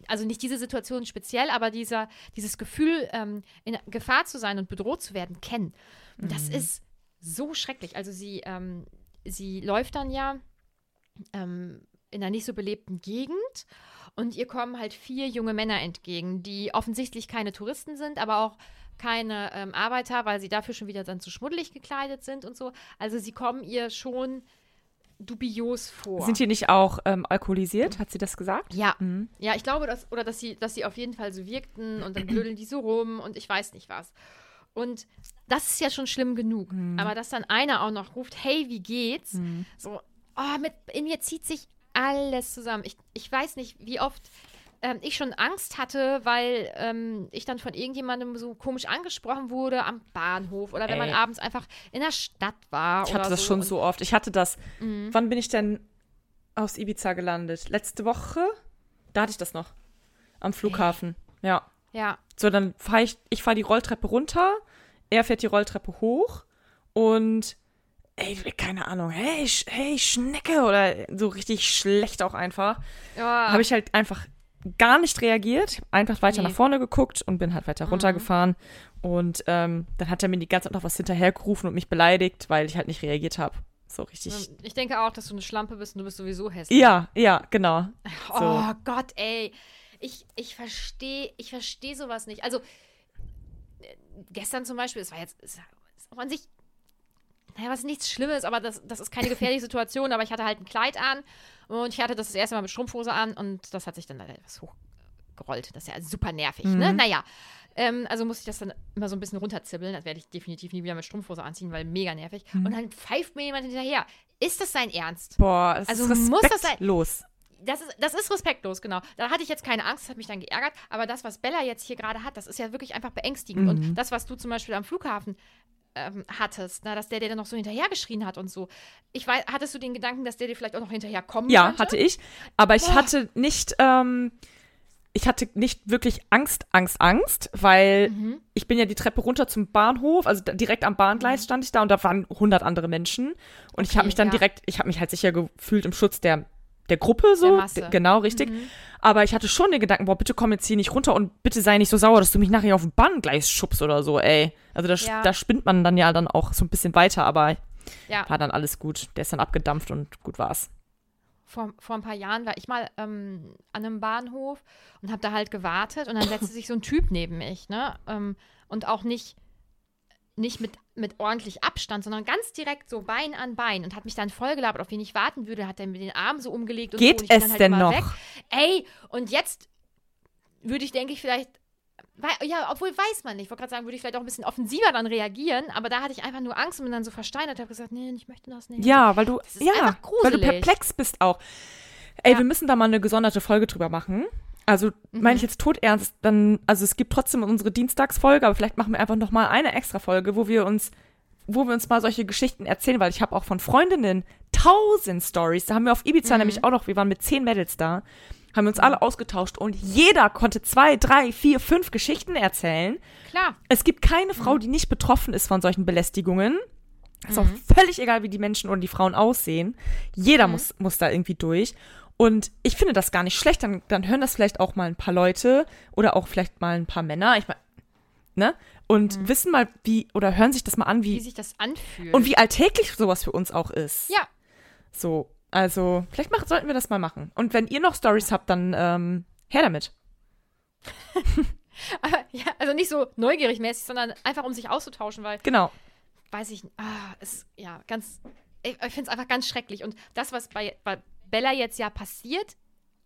also nicht diese Situation speziell, aber dieser, dieses Gefühl, ähm, in Gefahr zu sein und bedroht zu werden, kennen. Und das ist so schrecklich. Also sie, ähm, sie läuft dann ja ähm, in einer nicht so belebten Gegend und ihr kommen halt vier junge Männer entgegen, die offensichtlich keine Touristen sind, aber auch keine ähm, Arbeiter, weil sie dafür schon wieder dann zu schmuddelig gekleidet sind und so. Also sie kommen ihr schon dubios vor. sind die nicht auch ähm, alkoholisiert? Hat sie das gesagt? ja, Mhm. ja, ich glaube, dass, oder dass sie, dass sie auf jeden Fall so wirkten und dann blödeln die so rum und ich weiß nicht was. Und das ist ja schon schlimm genug. Aber dass dann einer auch noch ruft, hey, wie geht's? So, oh, mit, in mir zieht sich alles zusammen. Ich, ich weiß nicht, wie oft ähm, ich schon Angst hatte, weil ähm, ich dann von irgendjemandem so komisch angesprochen wurde am Bahnhof oder wenn man Ey. abends einfach in der Stadt war. Ich hatte das so. schon so oft. Ich hatte das. Mhm. Wann bin ich denn aus Ibiza gelandet? Letzte Woche? Da hatte ich das noch. Am Flughafen. Ja. Ja, So, dann fahre ich, ich fahre die Rolltreppe runter, er fährt die Rolltreppe hoch und ey, keine Ahnung, hey, Sch- hey, Schnecke oder so richtig schlecht auch einfach. ja. Habe ich halt einfach gar nicht reagiert, einfach weiter Nee. Mhm. nach vorne geguckt und bin halt weiter runtergefahren. Und ähm, dann hat er mir die ganze Zeit noch was hinterhergerufen und mich beleidigt, weil ich halt nicht reagiert habe. So richtig. Ich denke auch, dass du eine Schlampe bist und du bist sowieso hässlich. Ja, ja, genau. *laughs* Oh So. Gott, ey. Ich, ich verstehe ich versteh sowas nicht. Also, äh, gestern zum Beispiel, es war jetzt es auch an sich, naja, was nichts Schlimmes, aber das, das ist keine gefährliche Situation, aber ich hatte halt ein Kleid an und ich hatte das das erste Mal mit Strumpfhose an und das hat sich dann etwas hoch gerollt. Das ist ja super nervig, ne? Naja. Ähm, also muss ich das dann immer so ein bisschen runterzibbeln. Das werde ich definitiv nie wieder mit Strumpfhose anziehen, weil mega nervig. Und dann pfeift mir jemand hinterher. Ist das sein Ernst? Boah, das Also ist muss das sein- respektlos. Das ist, das ist respektlos, genau. Da hatte ich jetzt keine Angst, das hat mich dann geärgert. Aber das, was Bella jetzt hier gerade hat, das ist ja wirklich einfach beängstigend. Und das, was du zum Beispiel am Flughafen ähm, hattest, na, dass der dir dann noch so hinterhergeschrien hat und so. Ich weiß, hattest du den Gedanken, dass der dir vielleicht auch noch hinterher kommen Ja, könnte? hatte ich. Aber ich Boah. hatte nicht, ähm, ich hatte nicht wirklich Angst, Angst, Angst, weil Mhm. ich bin ja die Treppe runter zum Bahnhof, also direkt am Bahngleis stand ich da und da waren 100 andere Menschen. Und ich Okay, habe mich dann ja. direkt, ich habe mich halt sicher gefühlt im Schutz der, der Gruppe so. Der Genau, richtig. Mhm. Aber ich hatte schon den Gedanken, boah, bitte komm jetzt hier nicht runter und bitte sei nicht so sauer, dass du mich nachher auf dem Bahngleis schubst oder so, ey. Also da, Ja. da spinnt man dann ja dann auch so ein bisschen weiter, aber Ja. war dann alles gut. Der ist dann abgedampft und gut war's. vor, vor ein paar Jahren war ich mal ähm, an einem Bahnhof und habe da halt gewartet und dann *laughs* setzte sich so ein Typ neben mich, ne? Ähm, und auch nicht, nicht mit, mit ordentlich Abstand, sondern ganz direkt so Bein an Bein und hat mich dann voll gelabert, auf wen ich warten würde, hat er mir den Arm so umgelegt und Geht so. Und ich bin es halt denn noch? Weg. Ey, und jetzt würde ich, denke ich, vielleicht. Ja, obwohl weiß man nicht. Ich wollte gerade sagen, würde ich vielleicht auch ein bisschen offensiver dann reagieren, aber da hatte ich einfach nur Angst und bin dann so versteinert, habe gesagt, nee, ich möchte das nicht. Ja, weil du, ja, weil du perplex bist auch. Ey, Ja. wir müssen da mal eine gesonderte Folge drüber machen. Also, Mhm. meine ich jetzt tot ernst, dann, also es gibt trotzdem unsere Dienstagsfolge, aber vielleicht machen wir einfach noch mal eine extra Folge, wo wir uns, wo wir uns mal solche Geschichten erzählen, weil ich habe auch von Freundinnen tausend Stories. Da haben wir auf Ibiza Mhm. nämlich auch noch, wir waren mit zehn Mädels da, haben wir uns alle ausgetauscht und jeder konnte zwei, drei, vier, fünf Geschichten erzählen. Klar. Es gibt keine Mhm. Frau, die nicht betroffen ist von solchen Belästigungen. Ist auch Mhm. völlig egal, wie die Menschen oder die Frauen aussehen. Jeder muss, muss da irgendwie durch. Und ich finde das gar nicht schlecht. Dann, dann hören das vielleicht auch mal ein paar Leute oder auch vielleicht mal ein paar Männer. Ich meine, ne? Und wissen mal, wie, oder hören sich das mal an, Mhm. Wie wie, sich das anfühlt. und wie alltäglich sowas für uns auch ist. Ja, So, also, vielleicht machen, sollten wir das mal machen. Und wenn ihr noch Stories habt, dann ähm, her damit. *laughs* aber, ja, also nicht so neugierig mäßig, sondern einfach um sich auszutauschen, weil, Genau. weiß ich, ah, es ja ganz, ich, ich finde es einfach ganz schrecklich. Und das, was bei, bei Bella jetzt ja passiert,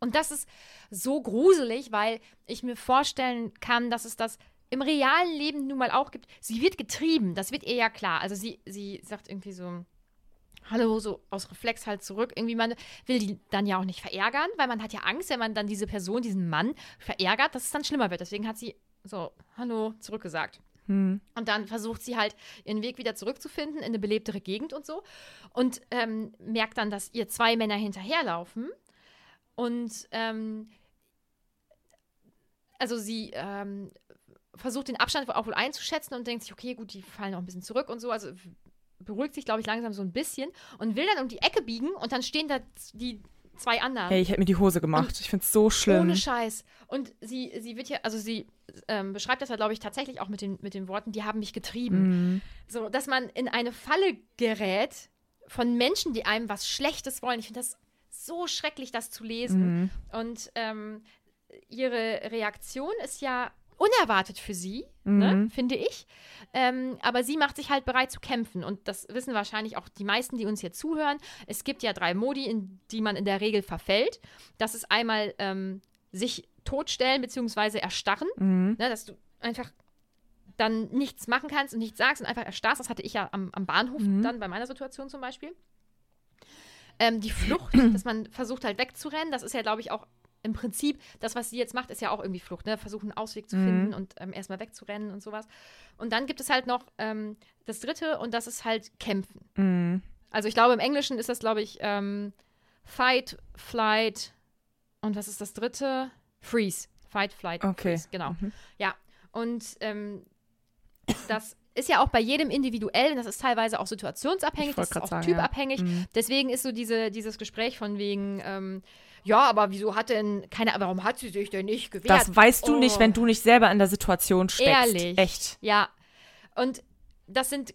und das ist so gruselig, weil ich mir vorstellen kann, dass es das im realen Leben nun mal auch gibt. Sie wird getrieben, das wird ihr ja klar. Also sie, sie sagt irgendwie so, Hallo, so aus Reflex halt zurück. Irgendwie, man will die dann ja auch nicht verärgern, weil man hat ja Angst, wenn man dann diese Person, diesen Mann verärgert, dass es dann schlimmer wird. Deswegen hat sie so, Hallo, zurückgesagt. Hm. Und dann versucht sie halt, ihren Weg wieder zurückzufinden in eine belebtere Gegend und so. Und ähm, merkt dann, dass ihr zwei Männer hinterherlaufen. Und ähm, also sie ähm, versucht den Abstand auch wohl einzuschätzen und denkt sich, okay, gut, die fallen noch ein bisschen zurück und so. Also beruhigt sich, glaube ich, langsam so ein bisschen und will dann um die Ecke biegen und dann stehen da die zwei anderen. Hey, ich hätte mir die Hose gemacht. ich finde es so schlimm. Ohne Scheiß. Und sie, sie wird ja, also sie ähm, beschreibt das ja, glaube ich, tatsächlich auch mit den, mit den Worten, die haben mich getrieben. Mhm. So, dass man in eine Falle gerät von Menschen, die einem was Schlechtes wollen. Ich finde das so schrecklich, das zu lesen. Mhm. Und ähm, ihre Reaktion ist ja unerwartet für sie, ne, Mhm. finde ich. Ähm, aber sie macht sich halt bereit zu kämpfen. Und das wissen wahrscheinlich auch die meisten, die uns hier zuhören. Es gibt ja drei Modi, in die man in der Regel verfällt. Das ist einmal ähm, sich totstellen bzw. erstarren. Mhm. Ne, dass du einfach dann nichts machen kannst und nichts sagst und einfach erstarrst. Das hatte ich ja am, am Bahnhof Mhm. dann bei meiner Situation zum Beispiel. Ähm, die Flucht, dass man versucht halt wegzurennen, das ist ja, glaube ich, auch im Prinzip, das, was sie jetzt macht, ist ja auch irgendwie Flucht, ne? Versuchen, einen Ausweg zu Mhm. finden und ähm, erstmal wegzurennen und sowas. Und dann gibt es halt noch ähm, das dritte und das ist halt Kämpfen. Mhm. Also ich glaube, im Englischen ist das, glaube ich, ähm, Fight, Flight und was ist das dritte? Freeze. Fight, Flight, Okay. Freeze, genau. Mhm. Ja, und ähm, das ist ja auch bei jedem individuell und das ist teilweise auch situationsabhängig, das ist auch sagen, ja. typabhängig. Mhm. Deswegen ist so diese, dieses Gespräch von wegen, ähm, ja, aber wieso hat denn keine, warum hat sie sich denn nicht gewehrt? Das weißt du Oh. nicht, wenn du nicht selber in der Situation steckst. Ehrlich. Echt. Ja. Und das sind,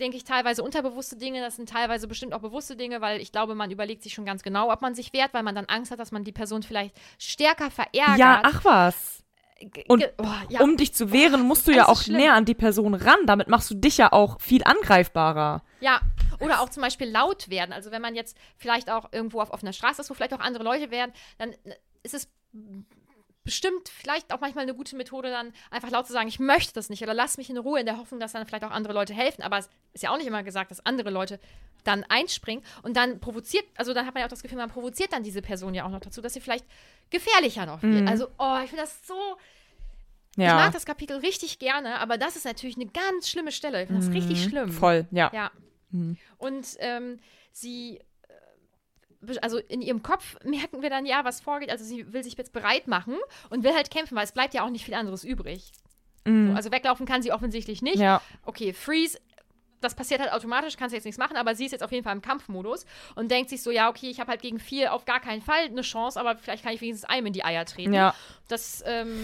denke ich, teilweise unterbewusste Dinge, das sind teilweise bestimmt auch bewusste Dinge, weil ich glaube, man überlegt sich schon ganz genau, ob man sich wehrt, weil man dann Angst hat, dass man die Person vielleicht stärker verärgert. Ja, ach was. Und oh, ja. Um dich zu wehren, musst du ja auch näher an die Person ran. Damit machst du dich ja auch viel angreifbarer. Ja, oder auch zum Beispiel laut werden. Also wenn man jetzt vielleicht auch irgendwo auf offener Straße ist, wo vielleicht auch andere Leute wären, dann ist es bestimmt vielleicht auch manchmal eine gute Methode, dann einfach laut zu sagen, ich möchte das nicht oder lass mich in Ruhe, in der Hoffnung, dass dann vielleicht auch andere Leute helfen. Aber es ist ja auch nicht immer gesagt, dass andere Leute dann einspringen und dann provoziert, also dann hat man ja auch das Gefühl, man provoziert dann diese Person ja auch noch dazu, dass sie vielleicht gefährlicher noch wird. Mhm. Also, oh, ich finde das so. Ja. Ich mag das Kapitel richtig gerne, aber das ist natürlich eine ganz schlimme Stelle. Ich finde das richtig schlimm. Mhm. Voll, ja. Ja. Und ähm, sie, äh, also in ihrem Kopf merken wir dann ja, was vorgeht. Also sie will sich jetzt bereit machen und will halt kämpfen, weil es bleibt ja auch nicht viel anderes übrig. So, also weglaufen kann sie offensichtlich nicht. Mhm. Ja. Okay, Freeze. Das passiert halt automatisch, kannst du jetzt nichts machen, aber sie ist jetzt auf jeden Fall im Kampfmodus und denkt sich so, ja, okay, ich habe halt gegen vier auf gar keinen Fall eine Chance, aber vielleicht kann ich wenigstens einem in die Eier treten. Ja. Das, ähm,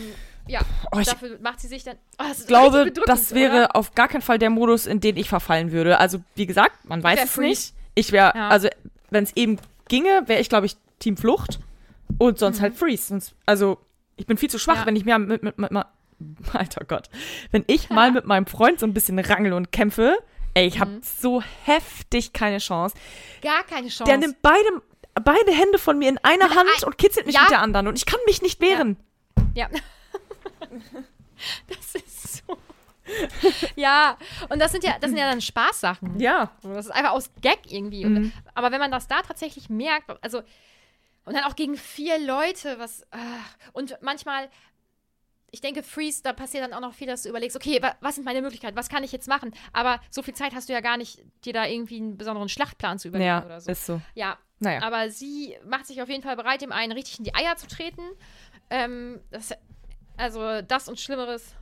ja, Oh, ich dafür macht sie sich dann. Oh, Ich glaube, das wäre oder? auf gar keinen Fall der Modus, in den ich verfallen würde. Also, wie gesagt, man weiß es nicht. Ich wäre, Ja. also, wenn es eben ginge, wäre ich, glaube ich, Team Flucht und sonst halt Freeze. Sonst, also, ich bin viel zu schwach, Mhm. Ja. wenn ich mir mit, mit, mit, mit *laughs* Alter Gott. Wenn ich mal mit meinem Freund so ein bisschen rangel und kämpfe, ey, ich habe Mhm. so heftig keine Chance. Gar keine Chance. Der nimmt beide, beide Hände von mir in einer Mit Hand ein- und kitzelt mich Ja. mit der anderen und ich kann mich nicht wehren. Ja. *laughs* das ist so. ja, und das sind ja, das sind ja dann Spaßsachen. Ja. Das ist einfach aus Gag irgendwie. Mhm. Und, aber wenn man das da tatsächlich merkt, also und dann auch gegen vier Leute, was ah, und manchmal ich denke, Freeze, da passiert dann auch noch viel, dass du überlegst, okay, wa was sind meine Möglichkeiten, was kann ich jetzt machen? Aber so viel Zeit hast du ja gar nicht, dir da irgendwie einen besonderen Schlachtplan zu überlegen Ja, oder so. ist so. Ja, Naja. aber sie macht sich auf jeden Fall bereit, dem einen richtig in die Eier zu treten. Ähm, das, also das und Schlimmeres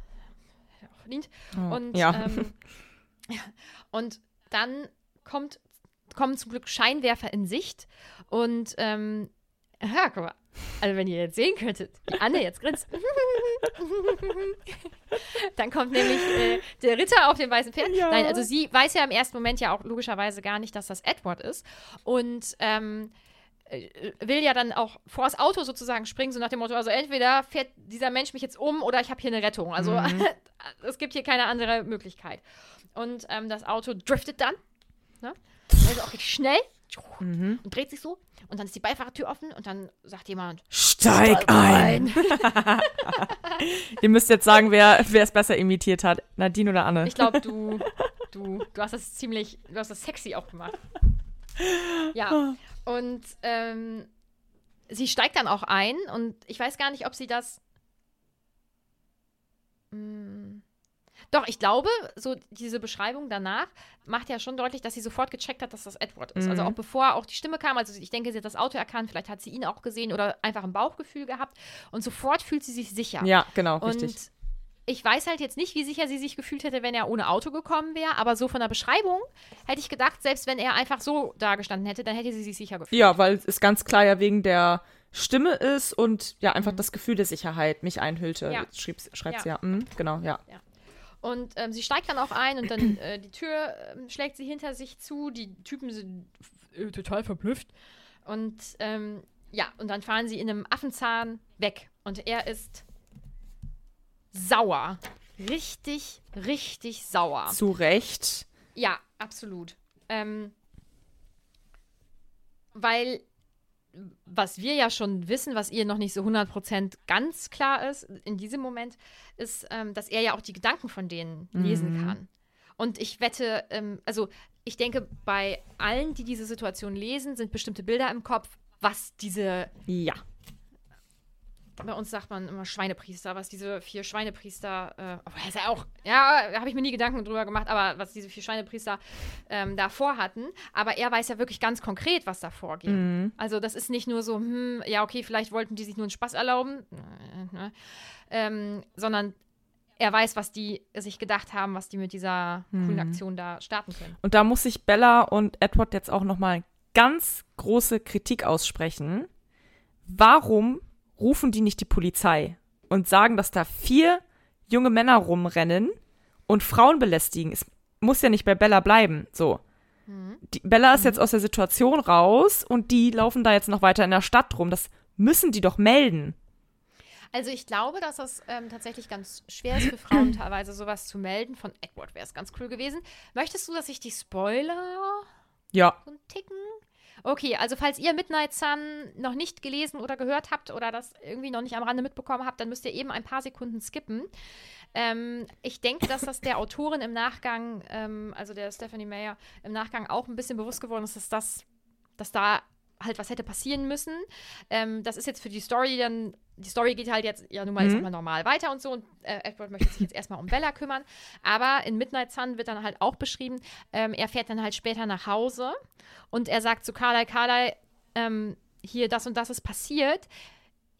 auch verdient. Oh, und, ja. ähm, *laughs* und dann kommt, kommen zum Glück Scheinwerfer in Sicht. Und ähm, ja, guck mal. Also wenn ihr jetzt sehen könntet, wie Anne jetzt grinst. *laughs* Dann kommt nämlich äh, der Ritter auf dem weißen Pferd. Ja. Nein, also sie weiß ja im ersten Moment ja auch logischerweise gar nicht, dass das Edward ist. Und ähm, äh, will ja dann auch vor das Auto sozusagen springen, so nach dem Motto, also entweder fährt dieser Mensch mich jetzt um oder ich habe hier eine Rettung. Also *laughs* es gibt hier keine andere Möglichkeit. Und ähm, das Auto driftet dann, ne? also auch richtig schnell und dreht sich so. Und dann ist die Beifahrertür offen und dann sagt jemand, Steig ein. *laughs* Ihr müsst jetzt sagen, wer es besser imitiert hat. Nadine oder Anne? Ich glaube, du, du, du hast das ziemlich, du hast das sexy auch gemacht. Ja. Und ähm, sie steigt dann auch ein und ich weiß gar nicht, ob sie das. Mm. Doch, ich glaube, so diese Beschreibung danach macht ja schon deutlich, dass sie sofort gecheckt hat, dass das Edward ist. Also auch bevor auch die Stimme kam, also ich denke, sie hat das Auto erkannt, vielleicht hat sie ihn auch gesehen oder einfach ein Bauchgefühl gehabt und sofort fühlt sie sich sicher. ja, genau, Und richtig. ich weiß halt jetzt nicht, wie sicher sie sich gefühlt hätte, wenn er ohne Auto gekommen wäre, aber so von der Beschreibung hätte ich gedacht, selbst wenn er einfach so dagestanden hätte, dann hätte sie sich sicher gefühlt. Ja, weil es ganz klar ja wegen der Stimme ist und ja, Mhm. einfach das Gefühl der Sicherheit mich einhüllte. Ja. Schreibt Ja. sie ja. Mhm, genau, ja. Und ähm, sie steigt dann auch ein und dann äh, die Tür ähm, schlägt sie hinter sich zu. Die Typen sind äh, total verblüfft. Und ähm, ja, und dann fahren sie in einem Affenzahn weg. Und er ist sauer. Richtig, richtig sauer. Zu Recht. Ja, absolut. Ähm, weil, was wir ja schon wissen, was ihr noch nicht so 100% ganz klar ist, in diesem Moment, ist, ähm, dass er ja auch die Gedanken von denen lesen kann. Und ich wette, ähm, also ich denke, bei allen, die diese Situation lesen, sind bestimmte Bilder im Kopf, was diese Ja. Bei uns sagt man immer Schweinepriester, was diese vier Schweinepriester, äh, aber er ist ja auch, ja, habe ich mir nie Gedanken drüber gemacht, aber was diese vier Schweinepriester ähm, da vorhatten. Aber er weiß ja wirklich ganz konkret, was da vorgeht. Also das ist nicht nur so, hm, ja, okay, vielleicht wollten die sich nur einen Spaß erlauben, äh, ne, ähm, sondern er weiß, was die sich gedacht haben, was die mit dieser coolen Aktion da starten können. Und da muss ich Bella und Edward jetzt auch nochmal ganz große Kritik aussprechen. Warum rufen die nicht die Polizei und sagen, dass da vier junge Männer rumrennen und Frauen belästigen? Es muss ja nicht bei Bella bleiben. So. Die, Bella ist jetzt aus der Situation raus und die laufen da jetzt noch weiter in der Stadt rum. Das müssen die doch melden. Also ich glaube, dass das ähm, tatsächlich ganz schwer ist für Frauen *clears throat* teilweise sowas zu melden. Von Edward wäre es ganz cool gewesen. Möchtest du, dass ich die Spoiler Ja. so einen Ticken? Okay, also falls ihr Midnight Sun noch nicht gelesen oder gehört habt oder das irgendwie noch nicht am Rande mitbekommen habt, dann müsst ihr eben ein paar Sekunden skippen. Ähm, ich denke, dass das der Autorin im Nachgang, ähm, also der Stephanie Mayer, im Nachgang auch ein bisschen bewusst geworden ist, dass das, dass da halt was hätte passieren müssen. Ähm, das ist jetzt für die Story dann, die Story geht halt jetzt ja nun mal, mhm. mal normal weiter und so und äh, Edward möchte sich jetzt erstmal um Bella kümmern. Aber in Midnight Sun wird dann halt auch beschrieben, ähm, er fährt dann halt später nach Hause und er sagt zu Carly, Carly, ähm, hier das und das ist passiert.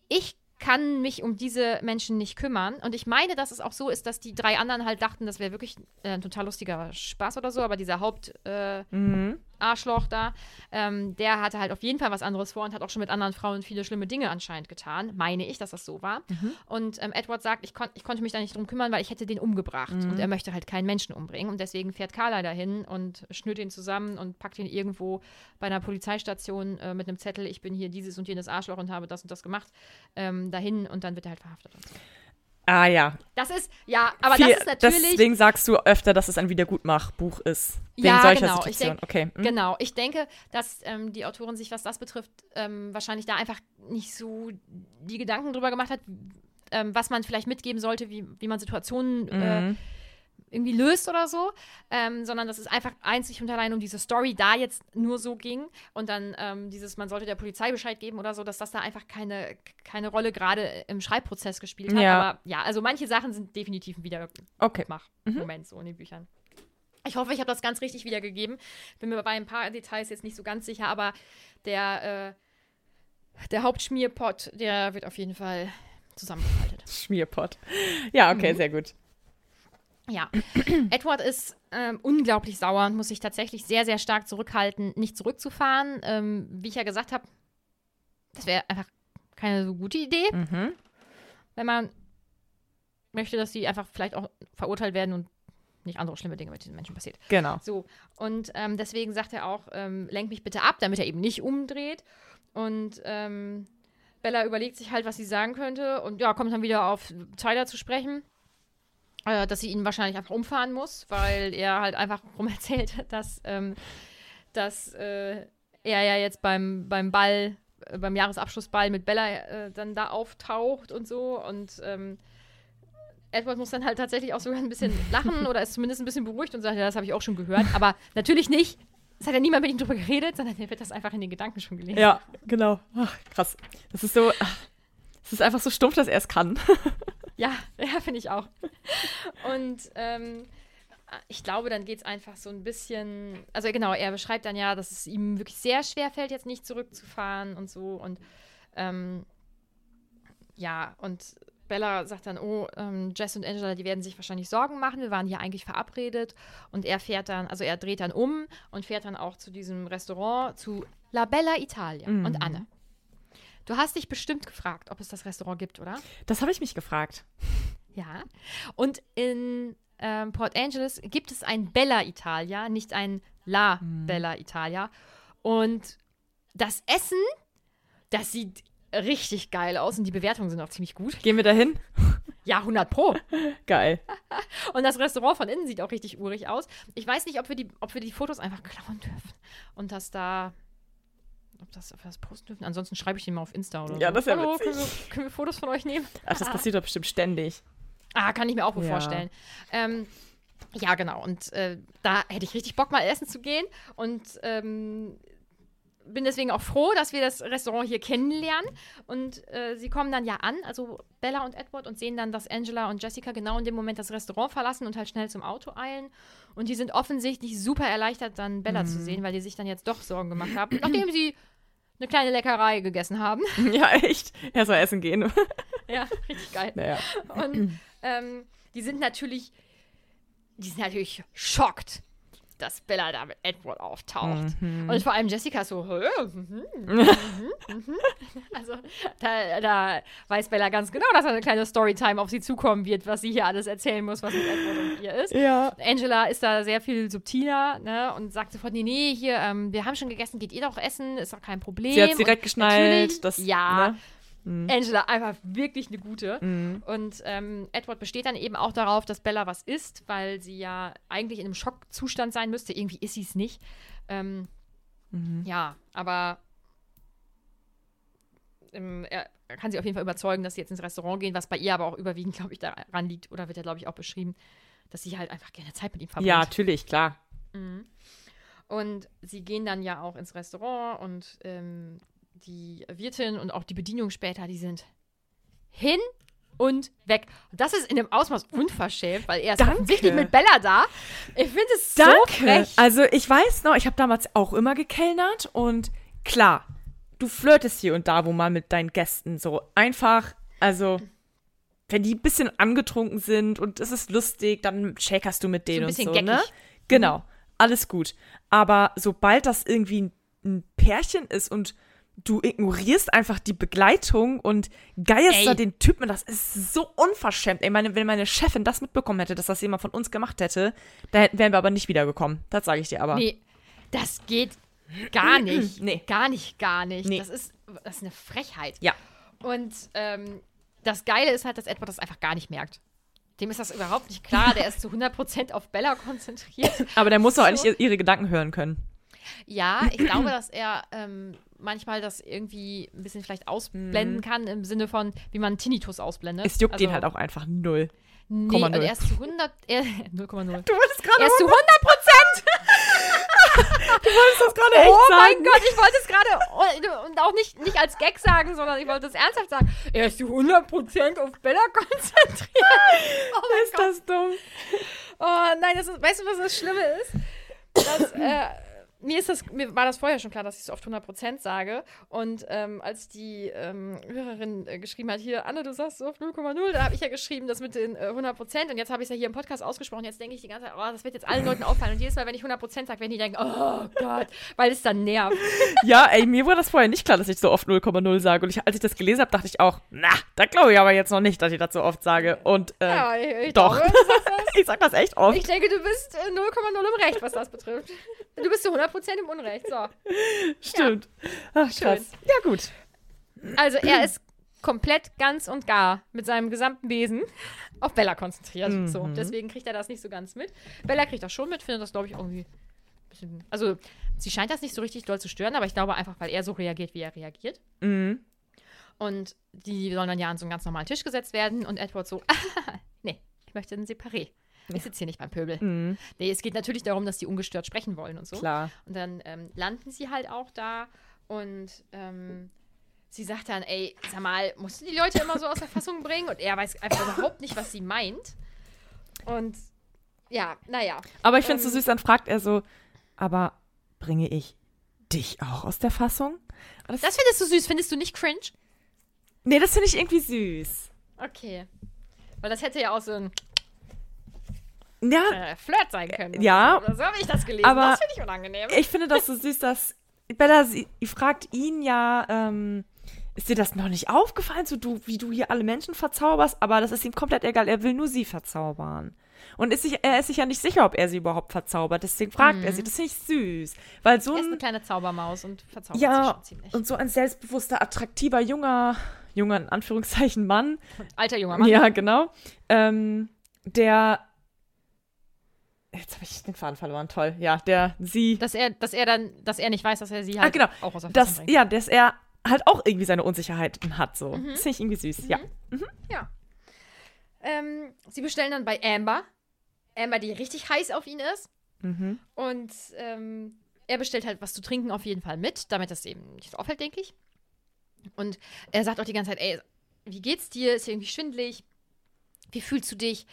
Ich kann mich um diese Menschen nicht kümmern. Und ich meine, dass es auch so ist, dass die drei anderen halt dachten, das wäre wirklich äh, ein total lustiger Spaß oder so, aber dieser Haupt äh, mhm. Arschloch da, ähm, der hatte halt auf jeden Fall was anderes vor und hat auch schon mit anderen Frauen viele schlimme Dinge anscheinend getan. Meine ich, dass das so war. Mhm. Und ähm, Edward sagt, ich, kon ich konnte mich da nicht drum kümmern, weil ich hätte den umgebracht. Mhm. Und er möchte halt keinen Menschen umbringen. Und deswegen fährt Carla dahin und schnürt ihn zusammen und packt ihn irgendwo bei einer Polizeistation äh, mit einem Zettel, ich bin hier dieses und jenes Arschloch und habe das und das gemacht, ähm, dahin und dann wird er halt verhaftet und so. Ah ja. Das ist, ja, aber Viel, das ist natürlich. Deswegen sagst du öfter, dass es ein Wiedergutmachbuch ist. Wegen ja, solcher genau. Situation. Ich denk, okay. Hm. Genau. Ich denke, dass ähm, die Autorin sich, was das betrifft, ähm, wahrscheinlich da einfach nicht so die Gedanken drüber gemacht hat, ähm, was man vielleicht mitgeben sollte, wie, wie man Situationen äh, mhm. äh, irgendwie löst oder so, ähm, sondern dass es einfach einzig und allein um diese Story da jetzt nur so ging und dann ähm, dieses, man sollte der Polizei Bescheid geben oder so, dass das da einfach keine, keine Rolle gerade im Schreibprozess gespielt hat. Ja. Aber ja, also manche Sachen sind definitiv ein Wiedermach-Moment mhm. so in den Büchern. Ich hoffe, ich habe das ganz richtig wiedergegeben. Bin mir bei ein paar Details jetzt nicht so ganz sicher, aber der, äh, der Hauptschmierpot, der wird auf jeden Fall zusammengefaltet. Schmierpot. Ja, okay, mhm. sehr gut. Ja, *clears throat* Edward ist ähm, unglaublich sauer und muss sich tatsächlich sehr, sehr stark zurückhalten, nicht zurückzufahren. Ähm, wie ich ja gesagt habe, das wäre einfach keine so gute Idee, mhm. wenn man möchte, dass sie einfach vielleicht auch verurteilt werden und nicht andere schlimme Dinge mit diesen Menschen passiert. Genau. So, und ähm, deswegen sagt er auch, ähm, lenk mich bitte ab, damit er eben nicht umdreht. Und ähm, Bella überlegt sich halt, was sie sagen könnte und ja, kommt dann wieder auf Tyler zu sprechen äh, dass sie ihn wahrscheinlich einfach umfahren muss, weil er halt einfach *laughs* rum erzählt, dass, ähm, dass äh, er ja jetzt beim, beim Ball, äh, beim Jahresabschlussball mit Bella äh, dann da auftaucht und so und ähm, Edward muss dann halt tatsächlich auch sogar ein bisschen *laughs* lachen oder ist zumindest ein bisschen beruhigt und sagt, ja, das habe ich auch schon gehört, aber natürlich nicht. Es hat ja niemand mit ihm drüber geredet, sondern er wird das einfach in den Gedanken schon gelesen. Ja, genau. Ach, krass. Das ist so, es ist einfach so stumpf, dass er es kann. *laughs* Ja, *laughs* ja, finde ich auch. Und ähm, ich glaube, dann geht es einfach so ein bisschen. Also genau, er beschreibt dann ja, dass es ihm wirklich sehr schwer fällt, jetzt nicht zurückzufahren und so. Und ähm, ja, und Bella sagt dann, oh, ähm, Jess und Angela, die werden sich wahrscheinlich Sorgen machen. Wir waren hier eigentlich verabredet. Und er fährt dann, also er dreht dann um und fährt dann auch zu diesem Restaurant, zu La Bella Italia. Mhm. Und Anne, Du hast dich bestimmt gefragt, ob es das Restaurant gibt, oder? Das habe ich mich gefragt. Ja. Und in ähm, Port Angeles gibt es ein Bella Italia, nicht ein La hm. Bella Italia. Und das Essen, das sieht richtig geil aus und die Bewertungen sind auch ziemlich gut. Gehen wir da hin? Ja, 100 Pro. *laughs* Geil. und das Restaurant von innen sieht auch richtig urig aus. Ich weiß nicht, ob wir die, ob wir die Fotos einfach klauen dürfen und dass da ob, das, ob wir das posten dürfen. Ansonsten schreibe ich den mal auf Insta oder ja, so. das wäre Hallo, können wir, können wir, Fotos von euch nehmen? Ach, das passiert doch bestimmt ständig. Ah, kann ich mir auch wohl ja. vorstellen. Ähm, ja, genau. Und äh, da hätte ich richtig Bock, mal essen zu gehen. Und ähm, bin deswegen auch froh, dass wir das Restaurant hier kennenlernen. Und äh, sie kommen dann ja an, also Bella und Edward, und sehen dann, dass Angela und Jessica genau in dem Moment das Restaurant verlassen und halt schnell zum Auto eilen. Und die sind offensichtlich super erleichtert, dann Bella mhm. zu sehen, weil die sich dann jetzt doch Sorgen gemacht haben, nachdem sie eine kleine Leckerei gegessen haben. *laughs* Ja, echt. Er soll essen gehen. ja, richtig geil. Naja. Und ähm, die sind natürlich, die sind natürlich schockt dass Bella da mit Edward auftaucht. Mhm. Und vor allem Jessica so, *laughs* mhm, mhm, also da, da, weiß Bella ganz genau, dass eine kleine Storytime auf sie zukommen wird, was sie hier alles erzählen muss, was mit Edward und ihr ist. Ja. Angela ist da sehr viel subtiler ne, und sagt sofort, nee, nee, hier, ähm, wir haben schon gegessen, geht ihr doch essen, ist doch kein Problem. Sie hat direkt geschnallt. Das, ja, ne? Mhm. Angela einfach wirklich eine gute. Mhm. Und ähm, Edward besteht dann eben auch darauf, dass Bella was isst, weil sie ja eigentlich in einem Schockzustand sein müsste. Irgendwie ist sie es nicht. Ähm, Mhm. Ja, aber ähm, er kann sie auf jeden Fall überzeugen, dass sie jetzt ins Restaurant gehen, was bei ihr aber auch überwiegend, glaube ich, daran liegt, oder wird ja, glaube ich, auch beschrieben, dass sie halt einfach gerne Zeit mit ihm verbringt. Ja, natürlich, klar. Mhm. Und sie gehen dann ja auch ins Restaurant und ähm, die Wirtin und auch die Bedienung später, die sind hin und weg. Und das ist in dem Ausmaß unverschämt, weil er ist wirklich mit Bella da. Ich finde es so Danke. frech. Also ich weiß noch, ich habe damals auch immer gekellnert und klar, du flirtest hier und da wo mal mit deinen Gästen so einfach, also wenn die ein bisschen angetrunken sind und es ist lustig, dann shakerst du mit denen ein und bisschen so, geckig. ne? Genau, alles gut. Aber sobald das irgendwie ein, ein Pärchen ist und du ignorierst einfach die Begleitung und geierst da den Typen, das ist so unverschämt. Ey, meine, wenn meine Chefin das mitbekommen hätte, dass das jemand von uns gemacht hätte, da wären wir aber nicht wiedergekommen. Das sage ich dir aber. Nee, das geht gar *clears throat* nicht. Nee. Gar nicht, gar nicht. Nee. Das, ist, das ist eine Frechheit. Ja. Und ähm, das Geile ist halt, dass Edward das einfach gar nicht merkt. Dem ist das überhaupt nicht klar. Der *laughs* ist zu 100% auf Bella konzentriert. Aber der muss doch So. eigentlich ihr- ihre Gedanken hören können. Ja, ich glaube, dass er ähm, manchmal das irgendwie ein bisschen vielleicht ausblenden kann, im Sinne von, wie man Tinnitus ausblendet. Es juckt Also, ihn halt auch einfach null. Nee, Komma und null. er ist zu 100, er, 0,0. Du wolltest gerade Er ist zu 100 *laughs* das gerade Oh mein sagen. Gott, ich wollte es gerade und auch nicht, nicht als Gag sagen, sondern ich wollte es ernsthaft sagen. Er ist zu 100% auf Bella konzentriert. *laughs* Oh mein Ist das dumm? Oh nein, das ist, weißt du, was das Schlimme ist? Dass, äh, mir, ist das, mir war das vorher schon klar, dass ich so oft 100% sage. Und ähm, als die ähm, Hörerin äh, geschrieben hat, hier, Anne, du sagst so oft 0,0, da habe ich ja geschrieben, das mit den äh, 100%. Und jetzt habe ich es ja hier im Podcast ausgesprochen. Jetzt denke ich die ganze Zeit, oh, das wird jetzt allen Leuten auffallen. Und jedes Mal, wenn ich 100% sage, werden die denken, oh Gott, weil es dann nervt. Ja, ey, mir war das vorher nicht klar, dass ich so oft 0,0 sage. Und ich, als ich das gelesen habe, dachte ich auch, na, da glaube ich aber jetzt noch nicht, dass ich das so oft sage. Und äh, Ja, ich, ich doch. glaube, das. *laughs* ich sag das echt oft. Ich denke, du bist äh, 0,0 im Recht, was das betrifft. Du bist zu 100% im Unrecht. So. Stimmt. Ach, Schön. krass. Ja, gut. Also er ist komplett ganz und gar mit seinem gesamten Wesen auf Bella konzentriert. So, deswegen kriegt er das nicht so ganz mit. Bella kriegt das schon mit, findet das, glaube ich, irgendwie ein bisschen. Also, sie scheint das nicht so richtig doll zu stören, aber ich glaube einfach, weil er so reagiert, wie er reagiert. Mhm. Und die sollen dann ja an so einen ganz normalen Tisch gesetzt werden und Edward so, *laughs* nee, ich möchte ein Separé. Ich sitze hier nicht beim Pöbel. Mhm. Nee, es geht natürlich darum, dass die ungestört sprechen wollen und so. Klar. Und dann ähm, landen sie halt auch da und ähm, sie sagt dann, ey, sag mal, musst du die Leute immer so aus der Fassung bringen? Und er weiß einfach überhaupt nicht, was sie meint. Und ja, naja. Aber ich finde es so Ähm. süß, dann fragt er so, aber bringe ich dich auch aus der Fassung? Das, Das findest du süß, findest du nicht cringe? nee, das finde ich irgendwie süß. Okay. Weil das hätte ja auch so ein Ja, äh, Flirt sein können. Ja. So habe ich das gelesen. Aber das finde ich unangenehm. ich finde das so süß, dass Bella sie, fragt ihn ja, ähm, ist dir das noch nicht aufgefallen, so du, wie du hier alle Menschen verzauberst? Aber das ist ihm komplett egal, er will nur sie verzaubern. Und ist sich, er ist sich ja nicht sicher, ob er sie überhaupt verzaubert. Deswegen fragt er sie. Das finde ich süß. Weil so er ist ein eine kleine Zaubermaus und verzaubert Ja, schon ziemlich. und so ein selbstbewusster, attraktiver, junger, junger, in Anführungszeichen Mann. Alter junger Mann. Ja, genau. Ähm, der. Jetzt habe ich den Faden verloren, toll. Ja, der sie. Dass er, dass er dann, dass er nicht weiß, dass er sie halt ah, genau. auch aus der Fassung Das, bringt. ja, dass er halt auch irgendwie seine Unsicherheiten hat. So. Das finde ich irgendwie süß, ja. Ja. Ähm, sie bestellen dann bei Amber. Amber, die richtig heiß auf ihn ist. Mhm. Und ähm, er bestellt halt was zu trinken auf jeden Fall mit, damit das eben nicht so auffällt, denke ich. Und er sagt auch die ganze Zeit, ey, wie geht's dir? Ist dir irgendwie schwindelig? Wie fühlst du dich?